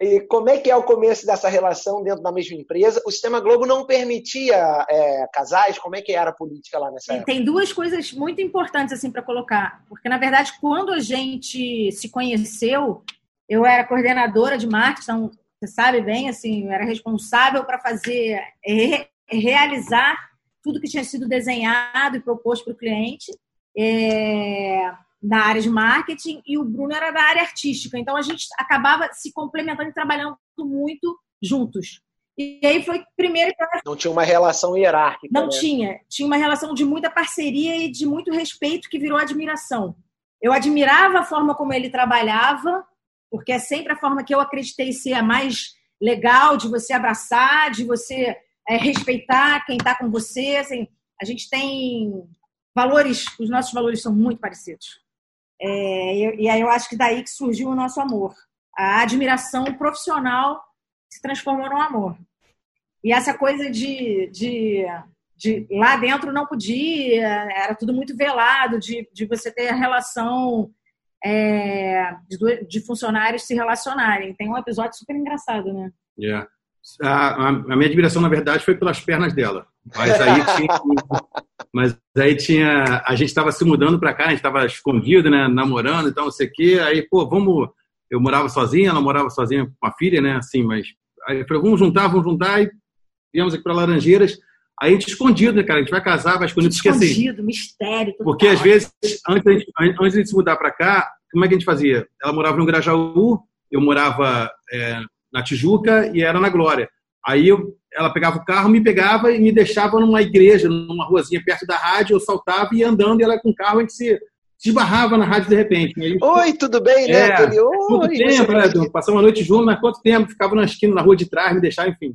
e como é que é o começo dessa relação dentro da mesma empresa? O Sistema Globo não permitia é, casais? Como é que era a política lá nessa época? Tem duas coisas muito importantes assim para colocar. Porque, na verdade, quando a gente se conheceu, eu era coordenadora de marketing, então, você sabe bem, assim, eu era responsável para fazer, re, realizar tudo que tinha sido desenhado e proposto para o cliente. É da área de marketing e o Bruno era da área artística. Então a gente acabava se complementando e trabalhando muito juntos. E aí foi primeiro não tinha uma relação hierárquica. Não né? tinha, tinha uma relação de muita parceria e de muito respeito que virou admiração. Eu admirava a forma como ele trabalhava, porque é sempre a forma que eu acreditei ser a mais legal de você abraçar, de você é, respeitar quem está com você. Assim, a gente tem valores, os nossos valores são muito parecidos. É, e, aí eu acho que daí que surgiu o nosso amor. A admiração profissional se transformou no amor. E essa coisa de, de, de lá dentro não podia, era tudo muito velado, de, de você ter a relação é, de, de, funcionários se relacionarem. Tem um episódio super engraçado, né? Yeah. A, a, minha admiração, na verdade, foi pelas pernas dela. Mas aí tinha, mas aí tinha a gente estava se mudando para cá, a gente estava escondido, né, namorando e tal, não sei o quê. Aí, pô, vamos. Eu morava sozinha, ela morava sozinha com a filha, né, assim, mas. Aí eu falei, vamos juntar, vamos juntar. E viemos aqui para Laranjeiras. Aí a gente escondido, né, cara? A gente vai casar, vai escondido. Porque, assim, escondido, mistério. Total. Porque às vezes, antes de, gente, antes de gente se mudar para cá, como é que a gente fazia? Ela morava no Grajaú, eu morava é, na Tijuca e era na Glória. Aí eu, ela pegava o carro, me pegava e me deixava numa igreja, numa ruazinha perto da rádio, eu saltava e ia andando, e ela com o carro, a gente se, esbarrava na rádio de repente. Aí, Oi, tudo bem, né? É, Aquele, Quanto Oi, tempo, você- né? Passamos uma noite junto, mas quanto tempo? Ficava na esquina, na rua de trás, me deixava, enfim.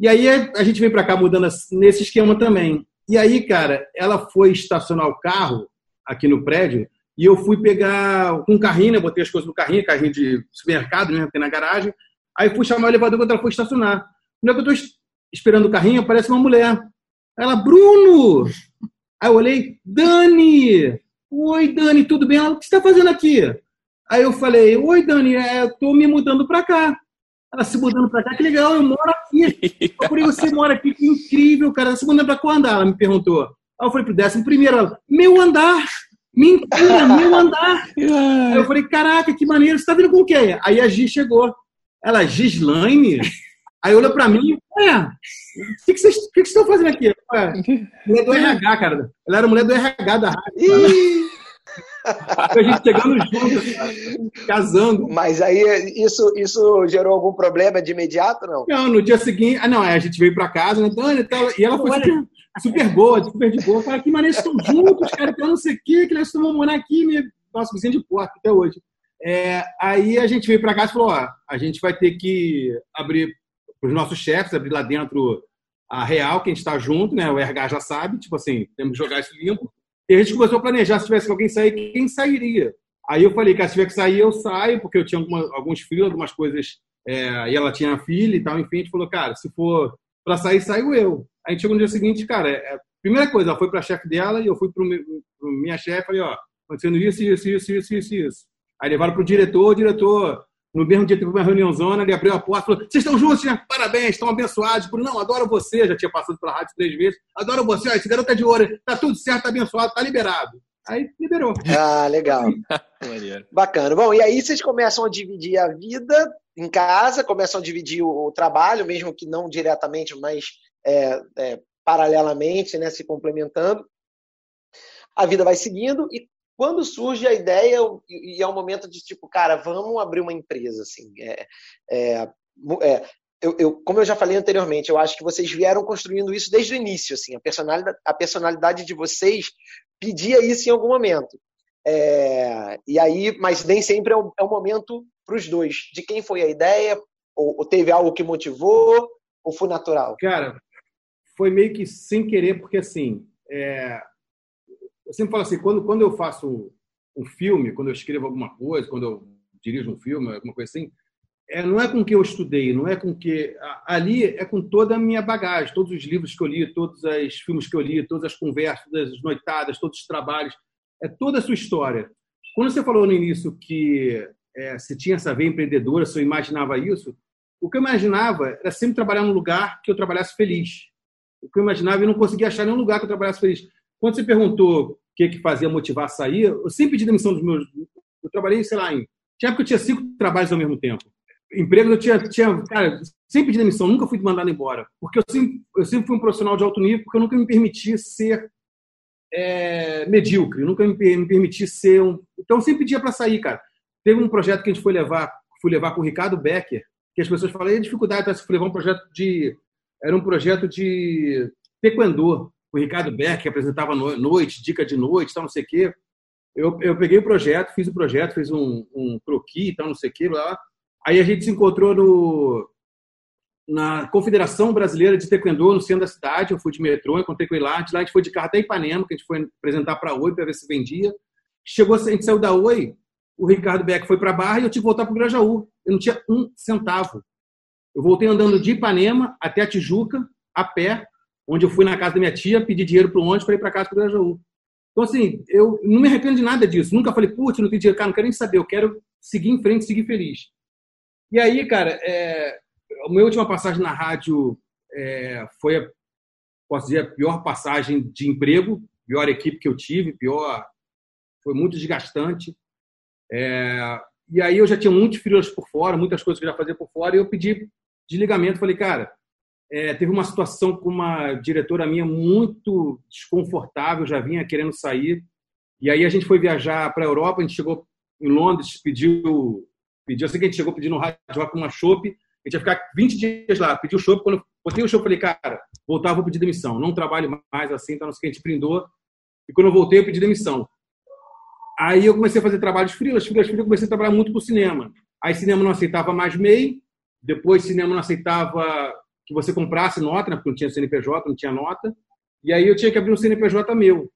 E aí a gente veio pra cá mudando nesse esquema também. E aí, cara, ela foi estacionar o carro aqui no prédio e eu fui pegar com um carrinho, né? Botei as coisas no carrinho, carrinho de supermercado, né? Tem na garagem. Aí fui chamar o elevador quando ela foi estacionar. Quando é que eu tô es- esperando o carrinho, aparece uma mulher. Ela, Bruno! Aí eu olhei, Dani! Oi, Dani, tudo bem? Ela, o que você está fazendo aqui? Aí eu falei, oi, Dani, é, eu tô me mudando para cá. Ela se mudando para cá, que legal, eu moro aqui. Eu falei, você mora aqui, que incrível, cara. Você mudando para qual andar? Ela me perguntou. Aí eu falei pro décimo primeiro, ela, meu andar! Mentira, meu andar! Aí eu falei, caraca, que maneiro, você tá vindo com quem? Aí a Gi chegou. Ela, Gislaine? Aí olhou pra mim, é, o que, que, vocês, o que, que vocês estão fazendo aqui? Ué, mulher do RH, cara. Ela era mulher do RH da rádio. A gente chegando junto, casando. mas aí isso, isso gerou algum problema de imediato, não? Não, no dia seguinte, ah, não, aí a gente veio pra casa, né, Dani, e ela foi super, super boa, super de boa. Cara, que maneiro, vocês estão juntos, cara, que eu não sei o que, que nós estamos morar aqui, minha, nossa, vizinha de porta até hoje. É, aí a gente veio pra casa e falou, ó, a gente vai ter que abrir os nossos chefes, abrir lá dentro a real, que a gente está junto, né, o RH já sabe, tipo assim, temos que jogar isso limpo. E a gente começou a planejar, se tivesse alguém sair, quem sairia? Aí eu falei, cara, se tiver que sair, eu saio, porque eu tinha alguma, alguns filhos, algumas coisas, é, e ela tinha filha e tal, enfim, a gente falou, cara, se for para sair, saiu eu. Aí a gente chegou no dia seguinte, cara, é, primeira coisa, ela foi para a chefe dela e eu fui para minha chefe, falei, ó, acontecendo isso, isso, isso, isso, isso, isso. Aí levaram para o diretor, o diretor, no mesmo dia teve uma reuniãozona, ele abriu a porta e falou, vocês estão juntos, né? Parabéns, estão abençoados. Falei, não, adoro você, já tinha passado pela rádio três vezes, adoro você, ó, esse garoto é de ouro, tá tudo certo, tá abençoado, tá liberado. Aí liberou. Ah, legal. Bacana. Bom, e aí vocês começam a dividir a vida em casa, começam a dividir o, o trabalho, mesmo que não diretamente, mas é, é, paralelamente, né, se complementando. A vida vai seguindo e quando surge a ideia e é um momento de tipo, cara, vamos abrir uma empresa, assim, é, é, é, eu, eu, como eu já falei anteriormente, eu acho que vocês vieram construindo isso desde o início, assim, a personalidade, a personalidade de vocês pedia isso em algum momento. É, e aí, mas nem sempre é o, é o momento para os dois. De quem foi a ideia? Ou, ou, teve algo que motivou? Ou foi natural? Cara, foi meio que sem querer, porque assim, é, sempre falo assim, quando, quando eu faço um filme, quando eu escrevo alguma coisa, quando eu dirijo um filme, alguma coisa assim, é, não é com o que eu estudei, não é com o que. Ali é com toda a minha bagagem, todos os livros que eu li, todos os filmes que eu li, todas as conversas, as noitadas, todos os trabalhos, é toda a sua história. Quando você falou no início que é, você tinha essa veia empreendedora, se imaginava isso, o que eu imaginava era sempre trabalhar num lugar que eu trabalhasse feliz. O que eu imaginava, eu não conseguia achar nenhum lugar que eu trabalhasse feliz. Quando você perguntou que, que fazia motivar a sair, eu sempre pedi demissão dos meus. Eu trabalhei, sei lá, em. Tinha época eu tinha cinco trabalhos ao mesmo tempo. Emprego eu tinha, tinha. Cara, sempre pedi demissão, nunca fui mandado embora. Porque eu sempre, eu sempre fui um profissional de alto nível, porque eu nunca me permiti ser é, medíocre, eu nunca me, me permiti ser um. Então eu sempre pedia para sair, cara. Teve um projeto que a gente foi levar, fui levar com o Ricardo Becker, que as pessoas falam, e a dificuldade para se levar um projeto de. Era um projeto de taekwondo o Ricardo Beck, que apresentava noite, dica de noite, tal, não sei o quê. Eu, eu peguei o projeto, fiz o projeto, fiz um, um e tal, não sei o quê. Lá. Aí a gente se encontrou no, na Confederação Brasileira de Taekwondo, no centro da cidade. Eu fui de metrô, encontrei com ele lá. De lá a gente foi de carro até Ipanema, que a gente foi apresentar para a Oi para ver se vendia. Chegou, a gente saiu da Oi, o Ricardo Beck foi para a Barra e eu tive que voltar para o Grajaú. Eu não tinha um centavo. Eu voltei andando de Ipanema até a Tijuca, a pé, onde eu fui na casa da minha tia, pedi dinheiro para o ônibus para ir para casa do Grajaú. Então, assim, eu não me arrependo de nada disso. Nunca falei, putz, não tenho dinheiro, cara, não quero nem saber, eu quero seguir em frente, seguir feliz. E aí, cara, é, a minha última passagem na rádio é, foi, a, posso dizer, a pior passagem de emprego, pior equipe que eu tive, pior, foi muito desgastante. É, e aí eu já tinha muitos filhos por fora, muitas coisas que eu já fazia por fora, e eu pedi desligamento, falei, cara, é, teve uma situação com uma diretora minha muito desconfortável, já vinha querendo sair. E aí a gente foi viajar para a Europa, a gente chegou em Londres, pediu, pediu, eu sei que a gente chegou pedindo um rádio rock uma chopp, A gente ia ficar 20 dias lá, pedi o show, quando eu botei o show, falei, cara, voltar, vou pedir demissão. Não trabalho mais assim, então não sei que, a gente brindou. E quando eu voltei, eu pedi demissão. Aí eu comecei a fazer trabalhos frios, frios, frios, comecei a trabalhar muito com cinema. Aí cinema não aceitava mais MEI, depois cinema não aceitava que você comprasse nota, né, porque não tinha CNPJ, não tinha nota. E aí eu tinha que abrir um CNPJ meu.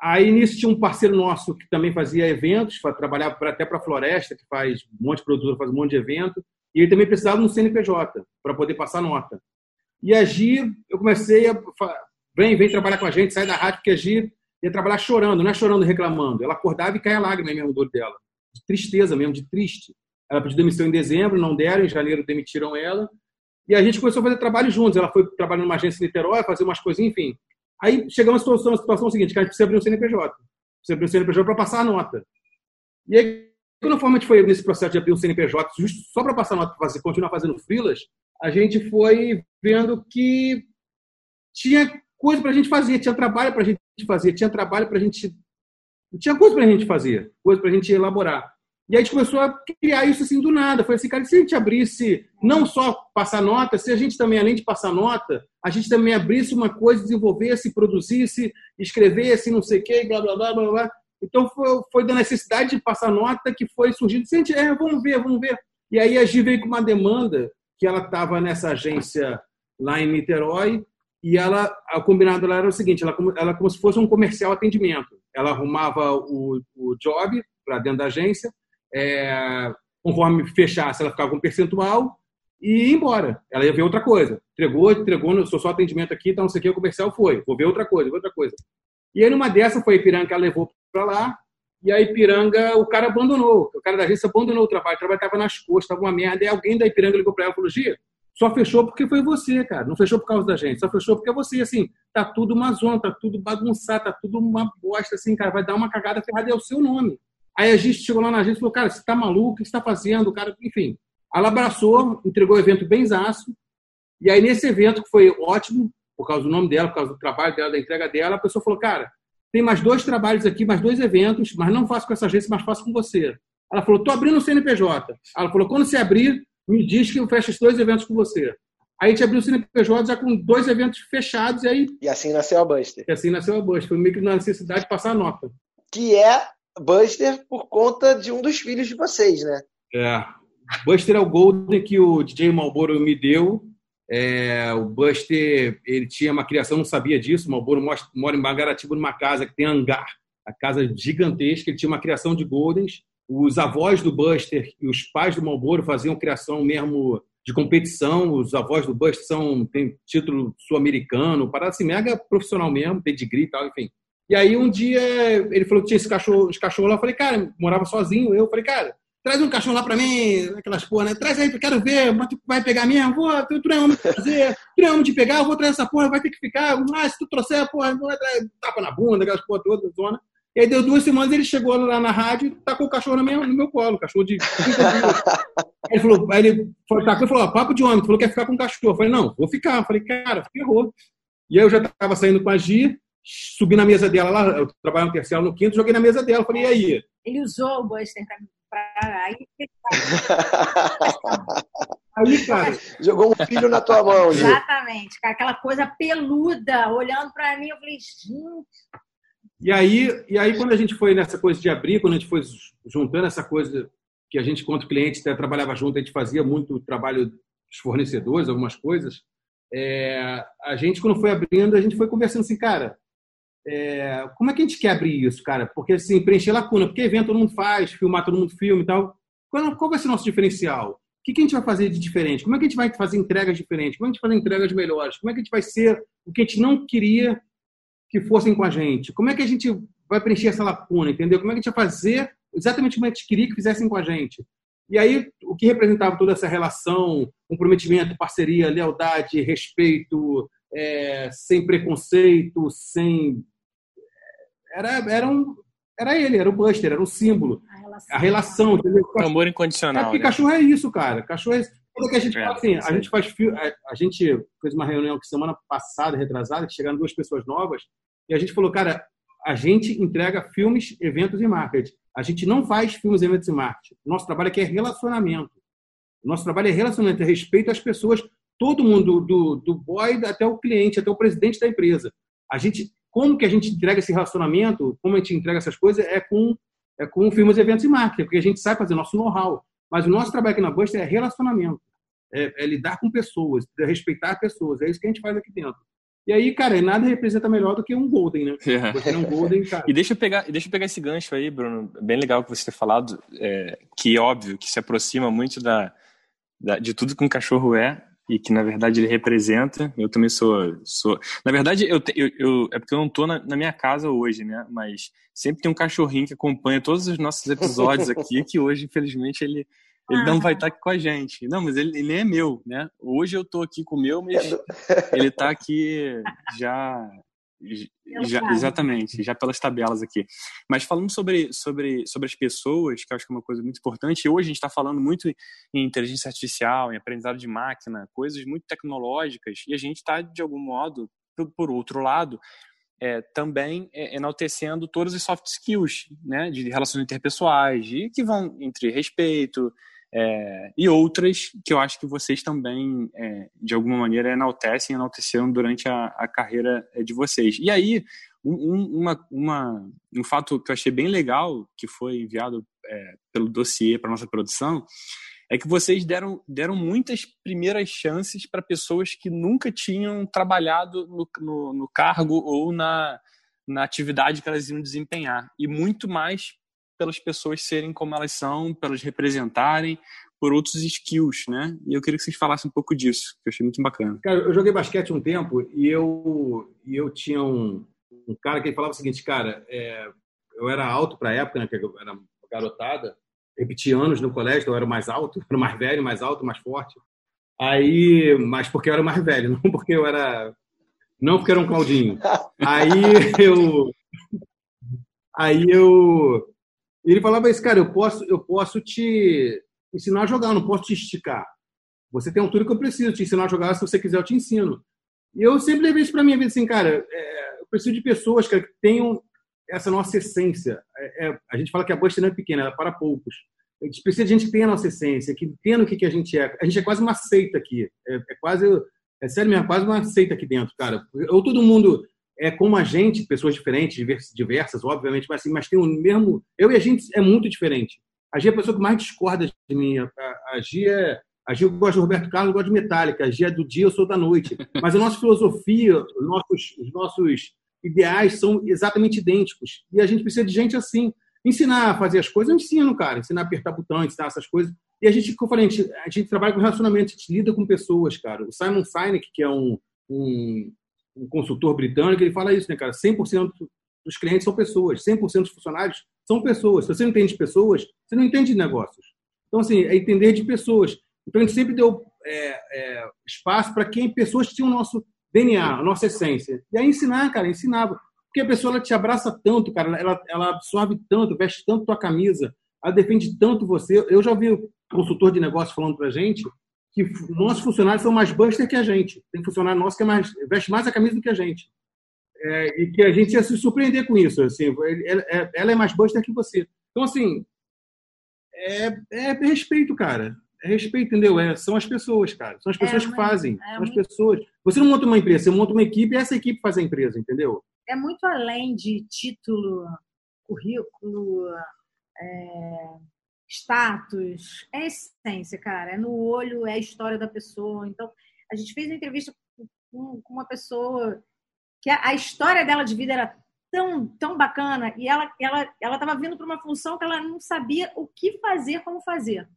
Aí nisso tinha um parceiro nosso que também fazia eventos, trabalhava até para a Floresta, que faz um monte de produtora, faz um monte de evento. E ele também precisava de um CNPJ para poder passar nota. E a Gi, eu comecei a. Vem, vem trabalhar com a gente, sai da rádio, porque a Gi ia trabalhar chorando, não é chorando reclamando. Ela acordava e caía lágrima mesmo do olho dela. De tristeza mesmo, de triste. Ela pediu demissão em dezembro, não deram, em janeiro demitiram ela. E a gente começou a fazer trabalho juntos. Ela foi trabalhar numa agência em Niterói, fazer umas coisinhas, enfim. Aí chegamos à situação, à situação seguinte, que a gente precisa abrir um CNPJ. Precisa abrir um CNPJ para passar a nota. E aí, quando a gente foi nesse processo de abrir um CNPJ, justo só para passar a nota, para fazer, continuar fazendo frilas, a gente foi vendo que tinha coisa para a gente fazer, tinha trabalho para a gente fazer, tinha trabalho para a gente... Tinha coisa para a gente fazer, coisa para a gente elaborar. E a gente começou a criar isso assim do nada. Foi assim, cara, se a gente abrisse não só passar nota, se a gente também, além de passar nota, a gente também abrisse uma coisa, desenvolvesse, produzisse, escrevesse, não sei o quê, blá, blá, blá, blá, blá. Então foi, foi da necessidade de passar nota que foi surgindo. Se a gente, é, vamos ver, vamos ver. E aí a Gi veio com uma demanda que ela estava nessa agência lá em Niterói e ela, o combinado lá era o seguinte, ela, ela como se fosse um comercial atendimento. Ela arrumava o, o job para dentro da agência, é, conforme fechasse, ela ficava com um percentual e ia embora. Ela ia ver outra coisa. Entregou, entregou, sou só atendimento aqui, então não sei o que, o comercial foi. Vou ver outra coisa, outra coisa. E aí, numa dessa, foi a Ipiranga que ela levou para lá, e a Ipiranga, o cara abandonou. O cara da agência abandonou o trabalho. O trabalho estava nas costas, estava uma merda. E alguém da Ipiranga ligou para ela e falou: Gia, só fechou porque foi você, cara. Não fechou por causa da gente. Só fechou porque é você, assim, tá tudo uma zona, tá tudo bagunçado, tá tudo uma bosta, assim, cara. Vai dar uma cagada ferrada, é o seu nome. Aí a gente chegou lá na agência e falou, cara, você tá maluco? O que você tá fazendo? O cara, enfim. Ela abraçou, entregou o evento bem zaço. E aí, nesse evento, que foi ótimo, por causa do nome dela, por causa do trabalho dela, da entrega dela, a pessoa falou, cara, tem mais dois trabalhos aqui, mais dois eventos, mas não faço com essa agência, mas faço com você. Ela falou, tô abrindo o CNPJ. Ela falou, quando você abrir, me diz que eu fecho esses dois eventos com você. Aí a gente abriu o CNPJ já com dois eventos fechados e aí... E assim nasceu a Buster. E assim nasceu a Buster. Foi meio que na necessidade de passar a nota. Que é Buster por conta de um dos filhos de vocês, né? É. Buster é o Golden que o DJ Malboro me deu. É, o Buster, ele tinha uma criação, não sabia disso. O Malboro mora em Magaratiba, numa casa que tem hangar, a casa gigantesca. Ele tinha uma criação de Goldens. Os avós do Buster e os pais do Malboro faziam criação mesmo de competição. Os avós do Buster são, têm título sul-americano, parada assim, mega profissional mesmo, pedigree e tal, enfim. E aí um dia ele falou que tinha esse cachorro, esse cachorro lá. Eu falei, cara, morava sozinho. Eu falei, cara, traz um cachorro lá pra mim, aquelas porra, né? Traz aí, quero ver, mas tu vai pegar mesmo? Vou, tu, tu não é homem de fazer, tu não é homem de pegar, eu vou trazer essa porra, vai ter que ficar. Ah, se tu trouxer, porra, vai trazer tapa na bunda, aquelas porra todas, zona. E aí deu duas semanas, ele chegou lá na rádio e tacou o cachorro no meu, no meu colo, cachorro de. ele falou, aí ele tacou e falou, ó, papo de homem, tu falou que quer ficar com o cachorro. Eu falei, não, vou ficar. Eu falei, cara, ferrou. E aí eu já tava saindo com a Gi, subi na mesa dela lá, eu trabalho no terceiro, no quinto, joguei na mesa dela, falei, e aí? Ele usou o Buster para aí. aí, cara, jogou um filho na tua mão, Gil. Exatamente, cara, aquela coisa peluda, olhando para mim, eu falei, gente. E aí, e aí, quando a gente foi nessa coisa de abrir, quando a gente foi juntando essa coisa que a gente, quanto cliente, trabalhava junto, a gente fazia muito trabalho dos fornecedores, algumas coisas, é, a gente, quando foi abrindo, a gente foi conversando assim, cara, é, como é que a gente quer abrir isso, cara? Porque, assim, preencher lacuna, porque evento todo mundo faz, filmar todo mundo filma e tal. Qual, qual vai ser o nosso diferencial? O que, que a gente vai fazer de diferente? Como é que a gente vai fazer entregas diferentes? Como é que a gente vai fazer entregas melhores? Como é que a gente vai ser o que a gente não queria que fossem com a gente? Como é que a gente vai preencher essa lacuna, entendeu? Como é que a gente vai fazer exatamente como a gente queria que fizessem com a gente? E aí, o que representava toda essa relação, comprometimento, parceria, lealdade, respeito, é, sem preconceito, sem era, era, um, era ele, era o Buster, era o símbolo. A relação. A relação entendeu? Amor incondicional. É porque né? cachorro é isso, cara. Cachorro é isso. Quando que a gente é, fala assim, a gente faz a, a gente fez uma reunião que semana passada, retrasada, que chegaram duas pessoas novas, e a gente falou, cara, a gente entrega filmes, eventos e marketing. A gente não faz filmes, eventos e marketing. Nosso trabalho aqui é relacionamento. O nosso trabalho é relacionamento, é respeito às pessoas, todo mundo, do, do boy até o cliente, até o presidente da empresa. A gente, como que a gente entrega esse relacionamento, como a gente entrega essas coisas, é com, é com firmas, eventos e marketing, porque a gente sabe fazer nosso know-how. Mas o nosso trabalho aqui na Buster é relacionamento, é, é lidar com pessoas, é respeitar pessoas. É isso que a gente faz aqui dentro. E aí, cara, nada representa melhor do que um Golden, né? É. Você é um Golden, cara. E deixa eu pegar, deixa eu pegar esse gancho aí, Bruno. Bem legal que você ter falado, é, que óbvio que se aproxima muito da, da, de tudo que um cachorro é e que na verdade ele representa. Eu também sou, sou. Na verdade, eu, eu, eu é porque eu não tô na, na, minha casa hoje, né? Mas sempre tem um cachorrinho que acompanha todos os nossos episódios aqui, que hoje, infelizmente, ele ele não vai estar ah. tá aqui com a gente. Não, mas ele, ele é meu, né? Hoje eu estou aqui com o meu, mas ele está aqui já, já, exatamente, já pelas tabelas aqui. Mas falando sobre, sobre, sobre as pessoas, que eu acho que é uma coisa muito importante, hoje a gente está falando muito em inteligência artificial, em aprendizado de máquina, coisas muito tecnológicas, e a gente está, de algum modo, por, por outro lado, é, também é, enaltecendo todos os soft skills, né, de relações interpessoais, de, que vão entre respeito, é, e outras que eu acho que vocês também, é, de alguma maneira, enaltecem, enalteceram durante a, a carreira é, de vocês. E aí, um, uma, uma, um fato que eu achei bem legal, que foi enviado é, pelo dossiê para nossa produção, é que vocês deram, deram muitas primeiras chances para pessoas que nunca tinham trabalhado no, no, no cargo ou na, na atividade que elas iam desempenhar. E muito mais pelas pessoas serem como elas são, pelas representarem, por outros skills, né? E eu queria que vocês falassem um pouco disso, que eu achei muito bacana. Cara, eu joguei basquete um tempo e eu, e eu tinha um, um cara que falava o seguinte, cara, é, eu era alto para a época, né? Que eu era garotada, repeti anos no colégio, eu era mais alto, era mais velho, mais alto, mais forte. Aí, mas porque eu era mais velho, não porque eu era, não porque era um Claudinho. Aí eu, aí eu ele falava isso, cara, eu posso, eu posso te ensinar a jogar, eu não posso te esticar. Você tem a altura que eu preciso te ensinar a jogar, se você quiser eu te ensino. E eu sempre levei isso para mim, assim, cara, é, eu preciso de pessoas cara, que tenham essa nossa essência. É, é, a gente fala que a Buster não é pequena, ela é para poucos. A gente precisa de gente que tenha a nossa essência, que entenda o que, que a gente é. A gente é quase uma seita aqui. É, é quase, é sério mesmo, é quase uma seita aqui dentro, cara. Ou todo mundo é como a gente, pessoas diferentes, diversas, obviamente, mas, assim, mas tem o mesmo. Eu e a gente é muito diferente. A Gia é a pessoa que mais discorda de mim. A, a Gia é. A Gia gosta de Roberto Carlos, gosta de Metallica. A Gia é do dia, eu sou da noite. Mas a nossa filosofia, os nossos, os nossos ideais são exatamente idênticos. E a gente precisa de gente assim. Ensinar a fazer as coisas, eu ensino, cara. Ensinar a apertar botão, ensinar essas coisas. E a gente, como eu falei, a gente, a gente trabalha com relacionamento, a gente lida com pessoas, cara. O Simon Sinek, que é um, um um consultor britânico, ele fala isso, né, cara? 100% dos clientes são pessoas, 100% dos funcionários são pessoas. Se você não entende de pessoas, você não entende de negócios. Então, assim, é entender de pessoas. Então, a gente sempre deu é, é, espaço para quem pessoas tinham o nosso DNA, a nossa essência. E aí ensinar, cara, ensinava. Porque a pessoa ela te abraça tanto, cara, ela, ela absorve tanto, veste tanto tua camisa, ela defende tanto você. Eu já vi consultor de negócio falando para gente que nossos funcionários são mais buster que a gente. Tem funcionário nosso que é mais, veste mais a camisa do que a gente. É, e que a gente ia se surpreender com isso. Assim, ela, ela é mais buster que você. Então, assim, é, é respeito, cara. É respeito, entendeu? É, são as pessoas, cara. São as pessoas é, que fazem. É são as pessoas. Você não monta uma empresa, você monta uma equipe e essa equipe faz a empresa, entendeu? É muito além de título, currículo, é, status, é essência, cara. É no olho, é a história da pessoa. Então, a gente fez uma entrevista com, com uma pessoa que a, a, história dela de vida era tão, tão bacana e ela ela ela estava vindo para uma função que ela não sabia o que fazer, como fazer.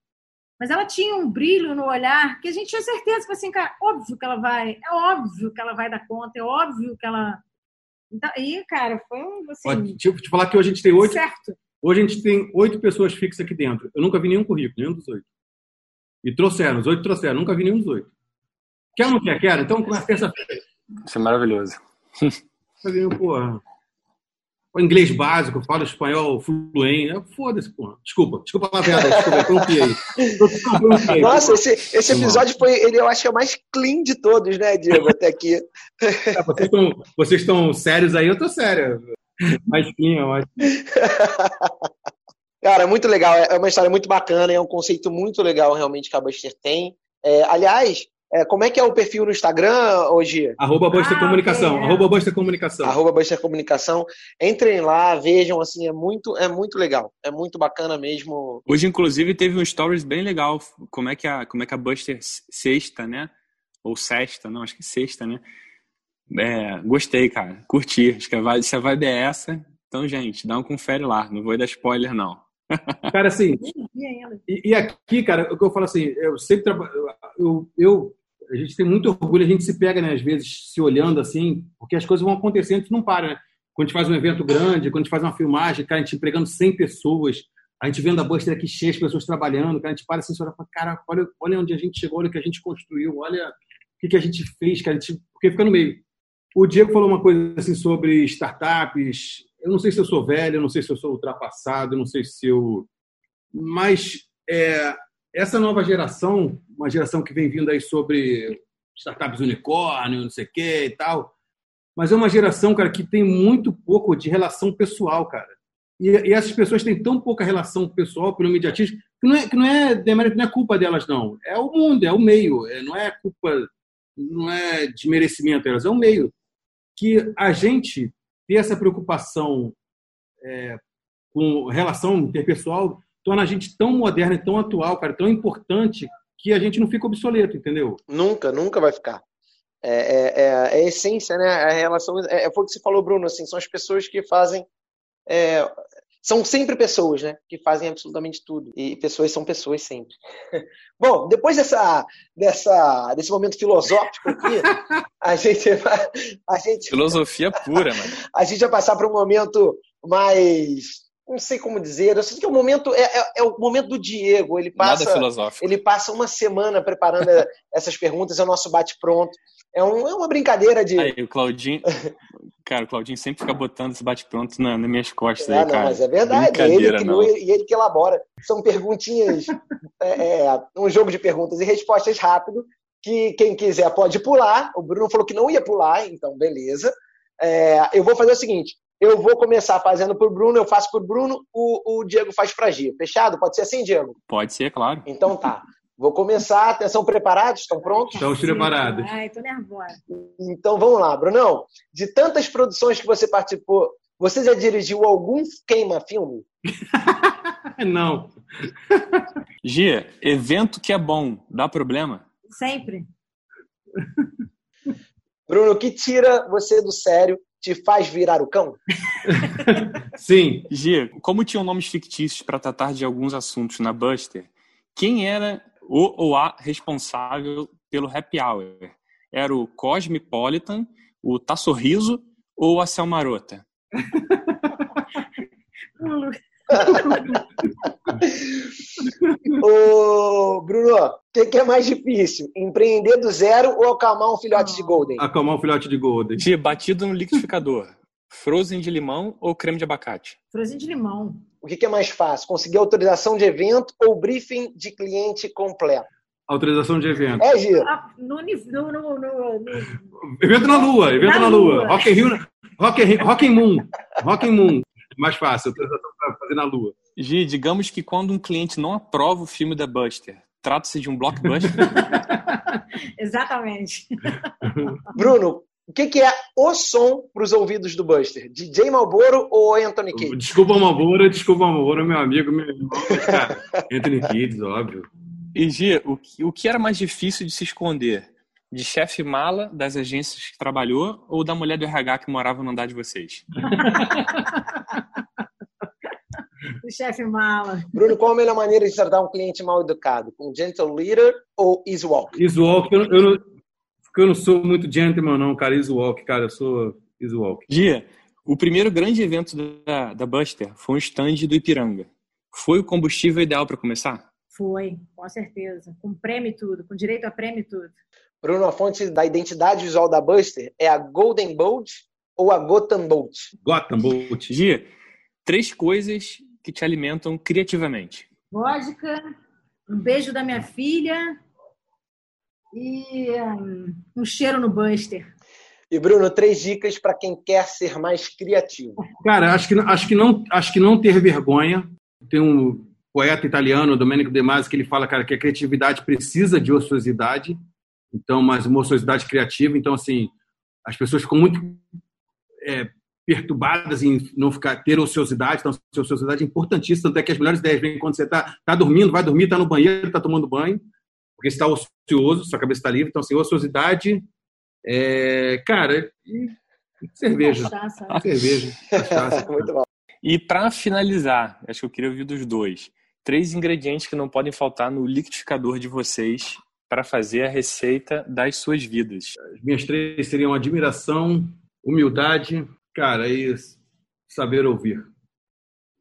Mas ela tinha um brilho no olhar que a gente tinha certeza que assim, cara, óbvio que ela vai, é óbvio que ela vai dar conta, é óbvio que ela então, e, cara, foi um. Assim, Pode, tipo, te falar que hoje a gente tem oito. Certo. Hoje a gente tem oito pessoas fixas aqui dentro. Eu nunca vi nenhum currículo, nenhum dos oito. E trouxeram, os oito trouxeram, nunca vi nenhum dos oito. Quer ou não quer? Quer? Então começa terça-feira. Isso é maravilhoso. porra. O inglês básico, falo espanhol fluente. Foda-se, porra. Desculpa, desculpa a merda, desculpa, eu aí. Nossa, esse, esse episódio foi, ele, eu acho que é o mais clean de todos, né, Diego, até aqui. É, vocês, estão, vocês estão sérios aí, eu tô sério. Mais clean, mais Cara, muito legal. É uma história muito bacana, é um conceito muito legal realmente que a Buster tem. É, aliás, é, como é que é o perfil no Instagram hoje? Arroba Buster Ah, Comunicação. é. Arroba Buster Comunicação. Arroba Buster Comunicação. Entrem lá, vejam, assim, é muito, é muito legal. É muito bacana mesmo. Hoje, inclusive, teve um stories bem legal. Como é que a, como é que a Buster sexta, né? Ou sexta, não, acho que sexta, né? É, gostei, cara. Curti. Acho que a vibe, se a vibe é essa, então, gente, dá um confere lá. Não vou dar spoiler, não. Cara, assim. E, e aqui, cara, o que eu falo assim, eu sempre trabalho. Eu, eu, a gente tem muito orgulho, a gente se pega, né, às vezes, se olhando assim, porque as coisas vão acontecendo, a gente não para, né? Quando a gente faz um evento grande, quando a gente faz uma filmagem, cara, a gente empregando 100 pessoas, a gente vendo a Buster aqui cheia, as pessoas trabalhando, cara, a gente para assim, e olha, e fala, cara, olha, olha onde a gente chegou, olha o que a gente construiu, olha o que, que a gente fez, cara, a gente, porque fica no meio. O Diego falou uma coisa assim sobre startups. Eu não sei se eu sou velho, eu não sei se eu sou ultrapassado, eu não sei se eu. Mas é, essa nova geração, uma geração que vem vindo aí sobre startups unicórnio, não sei o quê e tal, mas é uma geração, cara, que tem muito pouco de relação pessoal, cara. E, e essas pessoas têm tão pouca relação pessoal pelo imediatismo que não é, que não é demérito, não é culpa delas, não. É o mundo, é o meio, é, não é culpa, não é de merecimento delas, é o meio. Que a gente ter essa preocupação é, com relação interpessoal torna a gente tão moderna e tão atual, cara, tão importante que a gente não fica obsoleto, entendeu? Nunca, nunca vai ficar. É, é, é, é a essência, né? A relação. É, é foi o que você falou, Bruno, assim, são as pessoas que fazem. é, são sempre pessoas, né? Que fazem absolutamente tudo. E pessoas são pessoas sempre. Bom, depois dessa, dessa, desse momento filosófico aqui, a gente vai. A gente, Filosofia pura, mano. a gente vai passar para um momento mais. Não sei como dizer. Eu sei que o momento é, é, é o momento do Diego. Ele passa. Nada filosófico. Ele passa uma semana preparando essas perguntas, é o nosso bate-pronto. É, um, é uma brincadeira de. Aí, o Claudinho. Cara, o Claudinho sempre fica botando esse bate-pronto na, nas minhas costas Ah, aí, não, cara. mas é verdade. Ele que não. e ele que elabora. São perguntinhas, é, é, um jogo de perguntas e respostas rápido, que quem quiser pode pular. O Bruno falou que não ia pular, então beleza. É, eu vou fazer o seguinte: eu vou começar fazendo por Bruno, eu faço por Bruno, o, o Diego faz pra Gia. Fechado? Pode ser assim, Diego? Pode ser, claro. Então tá. Vou começar. Atenção, preparados? Estão prontos? Estamos preparados. Ai, tô nervosa. Então vamos lá, Brunão. De tantas produções que você participou, você já dirigiu algum queima-filme? Não. Gia, evento que é bom, dá problema? Sempre. Bruno, o que tira você do sério, te faz virar o cão? Sim. Gia, como tinham nomes fictícios para tratar de alguns assuntos na Buster, quem era o ou a responsável pelo happy hour? Era o Cosmopolitan, o Tá Sorriso ou a Cel Marota? Ô, Bruno, o que, que é mais difícil? Empreender do zero ou acalmar um filhote de Golden? Acalmar um filhote de Golden. Gia, batido no liquidificador, frozen de limão ou creme de abacate? Frozinho de limão. O que, é mais fácil? Conseguir autorização de evento ou briefing de cliente completo? Autorização de evento. É, Gia? Ah, No, no, no, no, no- Evento na Lua, evento Na na, Lua. Lua. Rock in Rio, Rock in, Rock in Moon. Rock in Moon. Mais fácil, autorização para fazer na Lua. Gia, digamos que quando um cliente não aprova o filme da Buster, trata-se de um blockbuster? Exatamente. Bruno, o que, que é o som para os ouvidos do Buster? DJ Malboro ou Anthony Kidd? Desculpa, Malboro, desculpa, Malboro, meu amigo, meu irmão. Cara, Anthony Kids, óbvio. E Gia, o que, o que era mais difícil de se esconder? De chefe mala das agências que trabalhou ou da mulher do RH que morava no andar de vocês? O chefe mala. Bruno, qual a melhor maneira de tratar um cliente mal educado? Com gentle leader ou easy walk? Easy Walk, eu, eu, não, porque eu não sou muito gentleman, não, cara. Easy Walk, cara, eu sou Easy Walk. Gia, o primeiro grande evento da, da Buster foi um stand do Ipiranga. Foi o combustível ideal para começar? Foi, com certeza. Com prêmio e tudo, com direito a prêmio e tudo. Bruno, a fonte da identidade visual da Buster é a Golden Bolt ou a Gotham Bolt? Gotham Bolt. Gia, três coisas que te alimentam criativamente. Vodka, um beijo da minha filha e hum, um cheiro no Buster. E Bruno, três dicas para quem quer ser mais criativo. Cara, acho que, acho, que não, acho que não ter vergonha. tem um poeta italiano, Domenico De Masi, que ele fala, cara, que a criatividade precisa de ociosidade, então, mas uma ociosidade criativa. Então, assim, as pessoas ficam muito é, perturbadas em não ficar ter ociosidade. Então, a ociosidade é importantíssima, tanto é que as melhores ideias vêm quando você está tá dormindo, vai dormir, está no banheiro, está tomando banho, porque está ocioso, sua cabeça está livre. Então, assim, ociosidade, é, cara, e cerveja. Cerveja. Muito bom. E para finalizar, acho que eu queria ouvir dos dois. Três ingredientes que não podem faltar no liquidificador de vocês para fazer a receita das suas vidas. As minhas três seriam admiração, humildade, cara, e saber ouvir.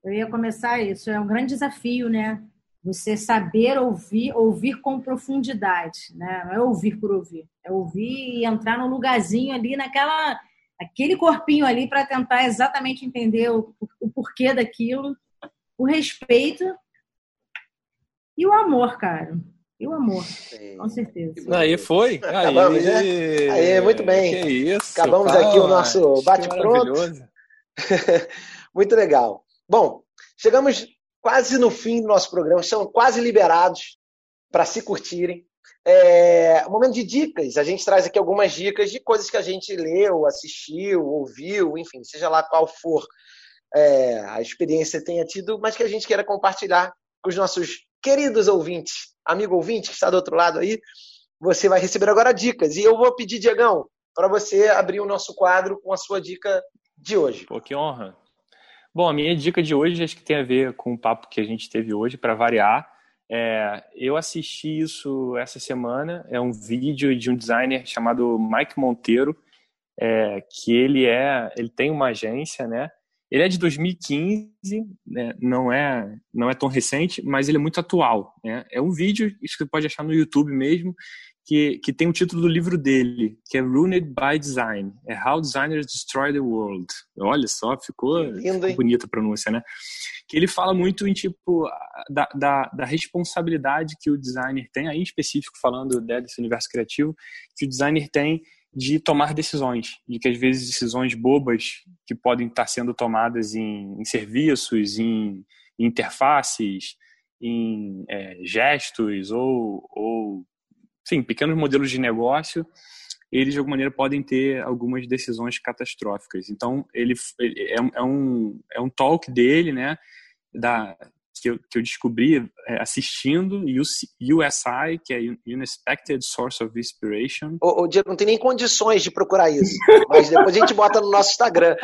Eu ia começar isso. É um grande desafio, né? Você saber ouvir, ouvir com profundidade, né? Não é ouvir por ouvir, é ouvir e entrar no lugarzinho ali, naquela, aquele corpinho ali para tentar exatamente entender o, o porquê daquilo, o respeito e o amor, cara. E o amor, Sim. com certeza. Aí foi. Aí, Acabamos, né? Aí, muito bem. Que isso. Acabamos aqui o nosso bate-pronto. muito legal. Bom, chegamos quase no fim do nosso programa, são quase liberados para se curtirem. É, um momento de dicas. A gente traz aqui algumas dicas de coisas que a gente leu, assistiu, ouviu, enfim, seja lá qual for é, a experiência tenha tido, mas que a gente queira compartilhar com os nossos queridos ouvintes amigo ouvinte que está do outro lado aí, você vai receber agora dicas. E eu vou pedir, Diegão, para você abrir o nosso quadro com a sua dica de hoje. Pô, que honra. Bom, a minha dica de hoje acho que tem a ver com o papo que a gente teve hoje, para variar. É, eu assisti isso essa semana, é um vídeo de um designer chamado Mike Monteiro, é, que ele é, ele tem uma agência, né? Ele é de 2015, né? não é não é tão recente, mas ele é muito atual. Né? É um vídeo, isso que você pode achar no YouTube mesmo, que, que tem o título do livro dele, que é Ruined by Design. É How Designers Destroy the World. Olha só, ficou, Lindo, bonita a pronúncia, né? Que ele fala muito em tipo da, da, da, responsabilidade que o designer tem, aí em específico falando né, desse universo criativo, que o designer tem de tomar decisões, de que às vezes decisões bobas que podem estar sendo tomadas em, em serviços, em, em, interfaces, em é, gestos ou, ou, sim, pequenos modelos de negócio, eles de alguma maneira podem ter algumas decisões catastróficas. Então ele, ele é, é, um é um talk dele, né, da que eu, que eu descobri é, assistindo USI, que é Unexpected Source of Inspiration. O, o Diego não tem nem condições de procurar isso, mas depois a gente bota no nosso Instagram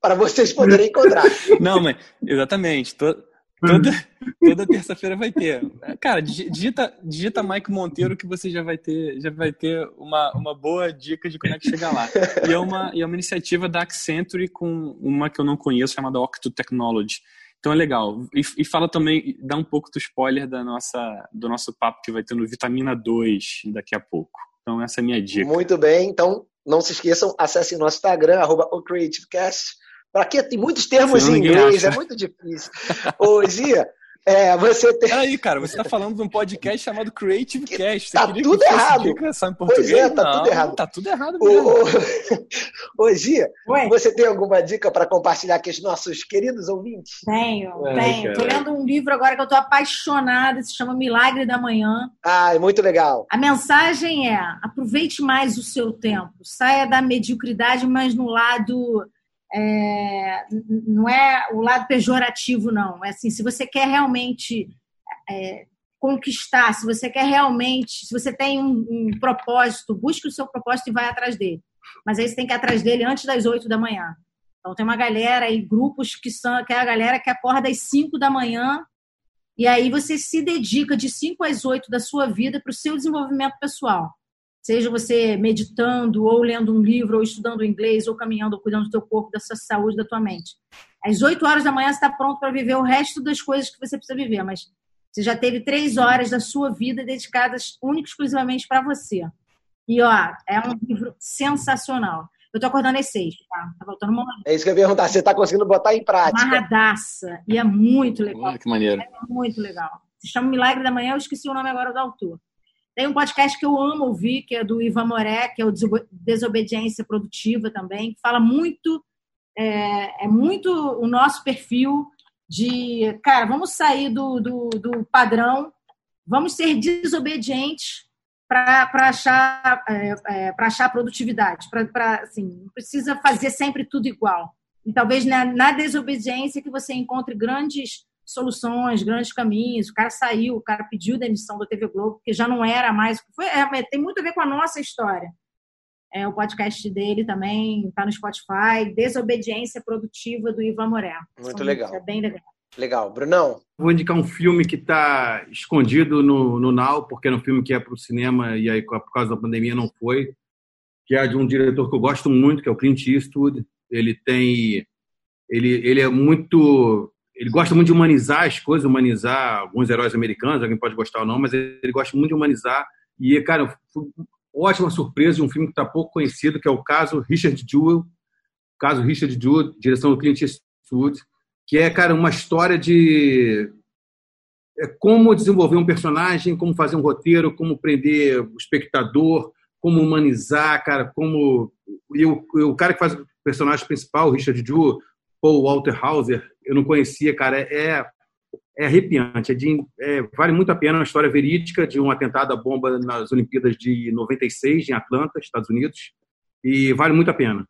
para vocês poderem encontrar. Não, mas exatamente. Tô, Toda, toda terça-feira vai ter. Cara, digita, digita Mike Monteiro que você já vai ter, já vai ter uma, uma boa dica de como é que chegar lá. E é uma, é uma iniciativa da Accenture com uma que eu não conheço, chamada Octo Technology. Então é legal. E, e, fala também, dá um pouco do spoiler da nossa, do nosso papo que vai ter no Vitamina 2 daqui a pouco. Então essa é a minha dica. Muito bem, então não se esqueçam, acessem nosso Instagram, arroba OCreativeCast. Para quê? Tem muitos termos em inglês, acha. é muito difícil. Ô, Gia, é, você tem. Peraí, cara, você está falando de um podcast chamado Creative Cast. Você tá tudo errado. Pois é, tá não, tudo errado. Tá tudo errado mesmo. Ô, ô, Gia, você tem alguma dica para compartilhar com os nossos queridos ouvintes? Tenho, tenho. Estou lendo um livro agora que eu estou apaixonada, se chama Milagre da Manhã. Ah, é muito legal. A mensagem é: aproveite mais o seu tempo, saia da mediocridade, mas no lado é, não é o lado pejorativo, não. É assim, se você quer realmente é, conquistar, se você quer realmente, se você tem um, um, propósito, busque o seu propósito e vai atrás dele. Mas aí você tem que ir atrás dele antes das 8 da manhã. Então tem uma galera e grupos que são que é a galera que acorda às 5 da manhã e aí você se dedica de 5 às 8 da sua vida para o seu desenvolvimento pessoal seja você meditando, ou lendo um livro, ou estudando inglês, ou caminhando, ou cuidando do teu corpo, da sua saúde, da tua mente. Às 8 horas da manhã você está pronto para viver o resto das coisas que você precisa viver, mas você já teve três horas da sua vida dedicadas única e exclusivamente para você. E, ó, é um livro sensacional. Eu tô acordando às seis, tá? Tá faltando uma É isso que eu ia perguntar. Você tá conseguindo botar em prática. Amarradaça. E é muito legal. Olha que maneiro. É muito legal. Se chama Milagre da Manhã, eu esqueci o nome agora do autor. Tem um podcast que eu amo ouvir, que é do Ivan Moré, que é o Desobediência Produtiva também, que fala muito, é, é muito o nosso perfil, de, cara, vamos sair do, do, do padrão, vamos ser desobedientes para achar, é, é, achar produtividade. Pra, assim, não precisa fazer sempre tudo igual. E talvez na, na desobediência que você encontre grandes soluções, grandes caminhos. O cara saiu, o cara pediu demissão da TV Globo, porque já não era mais. Foi, é, tem muito a ver com a nossa história. É, o podcast dele também está no Spotify, Desobediência Produtiva do Ivan Moré. Muito São, legal. É bem legal. Legal. Brunão? Vou indicar um filme que está escondido no, no Now, porque era um filme que ia para o cinema e aí por causa da pandemia não foi, que é de um diretor que eu gosto muito, que é o Clint Eastwood. Ele tem... Ele, ele é muito ele gosta muito de humanizar as coisas, humanizar alguns heróis americanos, alguém pode gostar ou não, mas ele gosta muito de humanizar. E, cara, ótima surpresa de um filme que está pouco conhecido, que é o caso Richard Jewell, caso Richard Jewell, direção do Clint Eastwood, que é, cara, uma história de é como desenvolver um personagem, como fazer um roteiro, como prender o espectador, como humanizar, cara, como e o, o cara que faz o personagem principal, Richard Jewell, Paul Walter Hauser, eu não conhecia, cara, é, é arrepiante. É de, é, vale muito a pena, uma história verídica de um atentado à bomba nas Olimpíadas de 96, em Atlanta, Estados Unidos, e vale muito a pena.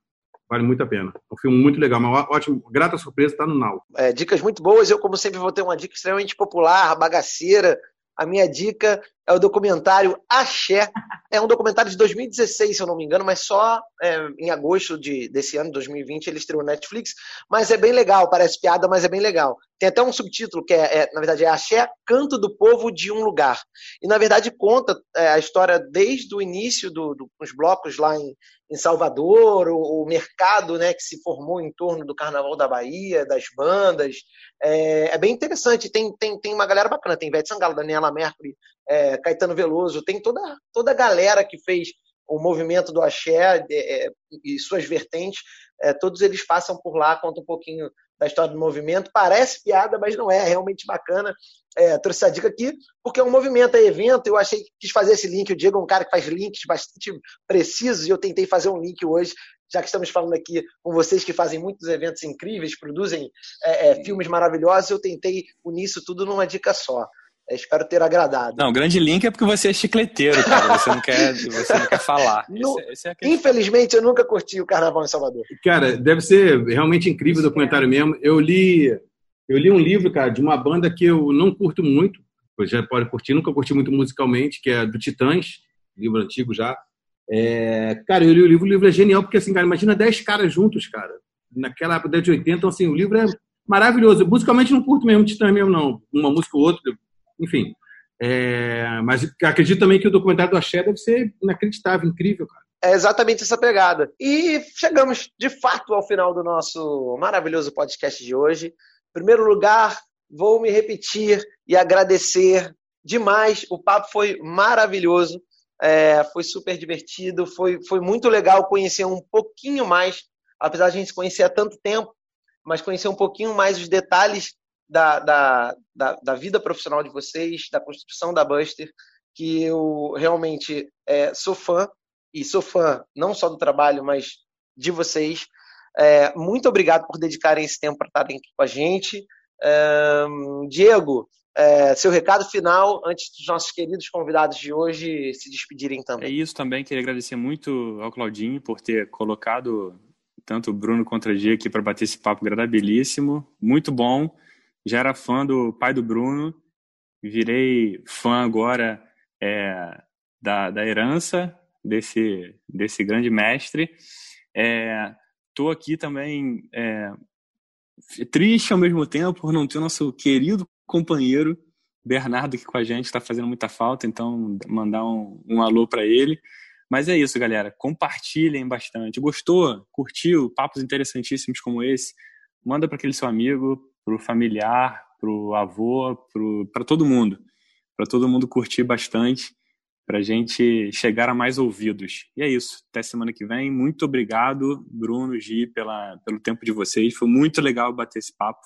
Vale muito a pena. É um filme muito legal, uma ótima, grata surpresa, está no Now. É, dicas muito boas. Eu, como sempre, vou ter uma dica extremamente popular, bagaceira. A minha dica é o documentário Axé. É um documentário de 2016, se eu não me engano, mas só é, em agosto de, desse ano, 2020, ele estreou no Netflix. Mas é bem legal, parece piada, mas é bem legal. Tem até um subtítulo que é, é na verdade, é Axé, Canto do Povo de um Lugar. E, na verdade, conta é, a história desde o início do, do, dos blocos lá em, em Salvador, o, o, mercado né, que se formou em torno do Carnaval da Bahia, das bandas. É, é bem interessante. Tem, tem, tem uma galera bacana. Tem Ivete Sangalo, Daniela Mercury, é, Caetano Veloso, tem toda, toda a galera que fez o movimento do axé é, é, e suas vertentes, é, todos eles passam por lá, contam um pouquinho da história do movimento. Parece piada, mas não é, é realmente bacana. É, trouxe essa dica aqui, porque é um movimento, é evento. Eu achei que quis fazer esse link. O Diego é um cara que faz links bastante precisos e eu tentei fazer um link hoje, já que estamos falando aqui com vocês que fazem muitos eventos incríveis, produzem é, é, filmes maravilhosos. Eu tentei unir isso tudo numa dica só. É, espero ter agradado. Não, o grande link é porque você é chicleteiro, cara. Você não quer, você não quer falar. No, esse, esse é infelizmente, eu nunca curti o carnaval em Salvador. Cara, deve ser realmente incrível o documentário mesmo. Eu li, eu li um livro, cara, de uma banda que eu não curto muito. Você já pode curtir, nunca curti muito musicalmente, que é do Titãs, livro antigo já. É, cara, eu li o livro, o livro é genial, porque assim, cara, imagina 10 caras juntos, cara. Naquela época de 80, então assim, o livro é maravilhoso. Musicalmente não curto mesmo Titãs mesmo, não. Uma música ou outra, enfim. É, mas acredito também que o documentário do Axé deve ser inacreditável, incrível, cara. É exatamente essa pegada. E chegamos, de fato, ao final do nosso maravilhoso podcast de hoje. Em primeiro lugar, vou me repetir e agradecer demais. O papo foi maravilhoso, é, foi super divertido, foi, foi muito legal conhecer um pouquinho mais, apesar de a gente se conhecer há tanto tempo, mas conhecer um pouquinho mais os detalhes da, da, da, da, vida profissional de vocês, da construção da Buster, que eu realmente é, sou fã, e sou fã não só do trabalho, mas de vocês. É, muito obrigado por dedicarem esse tempo para estarem aqui com a gente. É, Diego, é, seu recado final antes dos nossos queridos convidados de hoje se despedirem também. É isso também, queria agradecer muito ao Claudinho por ter colocado tanto o Bruno quanto o Gia aqui para bater esse papo agradabilíssimo, muito bom já era fã do pai do Bruno, virei fã agora é, da, da herança desse, desse grande mestre. Estou é, aqui também é, triste ao mesmo tempo por não ter nosso querido companheiro Bernardo aqui com a gente, está fazendo muita falta, então mandar um, um alô para ele. Mas é isso, galera. Compartilhem bastante. Gostou? Curtiu? Papos interessantíssimos como esse? Manda para aquele seu amigo, para o familiar, para o avô, para todo mundo, para todo mundo curtir bastante, para a gente chegar a mais ouvidos. E é isso. Até semana que vem. Muito obrigado, Bruno, Gi, pela, pelo tempo de vocês. Foi muito legal bater esse papo.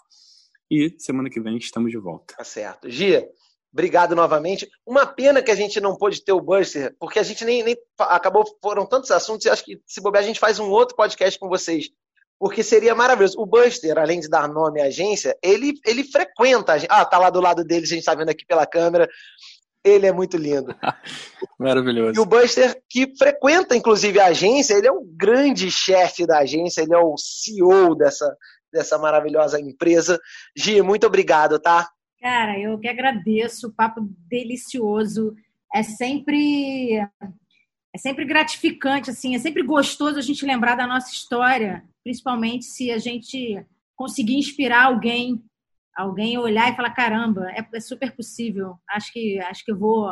E semana que vem estamos de volta. Tá certo. Gia, obrigado novamente. Uma pena que a gente não pôde ter o Buster, porque a gente nem, nem acabou, foram tantos assuntos, e acho que se bobear a gente faz um outro podcast com vocês porque seria maravilhoso. O Buster, além de dar nome à agência, ele, ele frequenta a agência. Ah, tá lá do lado dele, a gente tá vendo aqui pela câmera. Ele é muito lindo. Maravilhoso. E o Buster, que frequenta inclusive a agência, ele é o grande chefe da agência, ele é o CEO dessa, dessa maravilhosa empresa. Gi, muito obrigado, tá? Cara, eu que agradeço, o papo delicioso. É sempre é sempre gratificante, assim, é sempre gostoso a gente lembrar da nossa história, principalmente se a gente conseguir inspirar alguém, alguém olhar e falar caramba, é, é super possível. Acho que acho que eu vou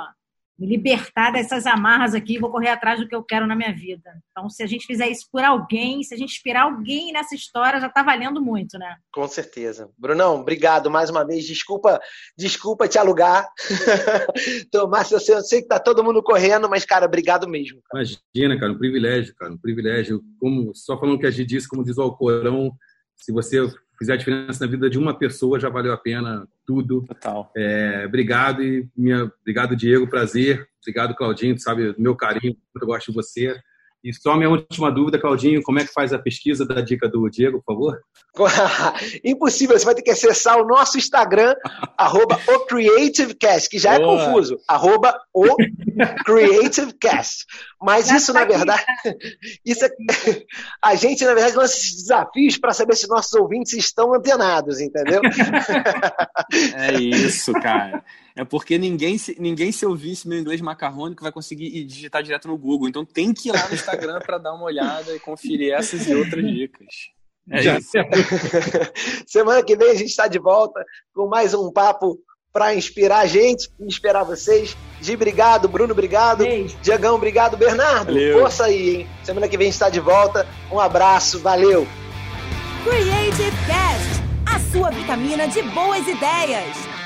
me libertar dessas amarras aqui e vou correr atrás do que eu quero na minha vida. Então, se a gente fizer isso por alguém, se a gente inspirar alguém nessa história, já está valendo muito, né? Com certeza. Brunão, obrigado mais uma vez. Desculpa, desculpa te alugar. Tomás, eu sei, eu sei que tá todo mundo correndo, mas, cara, obrigado mesmo. Cara. Imagina, cara, um privilégio, cara, um privilégio. Como, só falando que a gente disse, como diz o Alcorão, se você fizer a diferença na vida de uma pessoa, já valeu a pena tudo. Total. É, obrigado, e minha, obrigado, Diego, prazer. Obrigado, Claudinho, tu sabe meu carinho, eu gosto de você. E só minha última dúvida, Claudinho, como é que faz a pesquisa da dica do Diego, por favor? Impossível, você vai ter que acessar o nosso Instagram, arroba o CreativeCast, que já é Boa. confuso, arroba o CreativeCast. Mas já isso, tá na verdade, isso é, a gente, na verdade, lança esses desafios para saber se nossos ouvintes estão antenados, entendeu? É isso, cara. É porque ninguém se, ninguém se ouvisse meu inglês macarrônico vai conseguir digitar direto no Google. Então tem que ir lá no Instagram para dar uma olhada e conferir essas e outras dicas. É Já. isso. Semana que vem a gente está de volta com mais um papo para inspirar a gente, inspirar vocês. Gi, obrigado. Bruno, obrigado. Beijo. Diagão, obrigado. Bernardo, Valeu. força aí, hein? Semana que vem a gente está de volta. Um abraço, valeu. Creative Cast, a sua vitamina de boas ideias.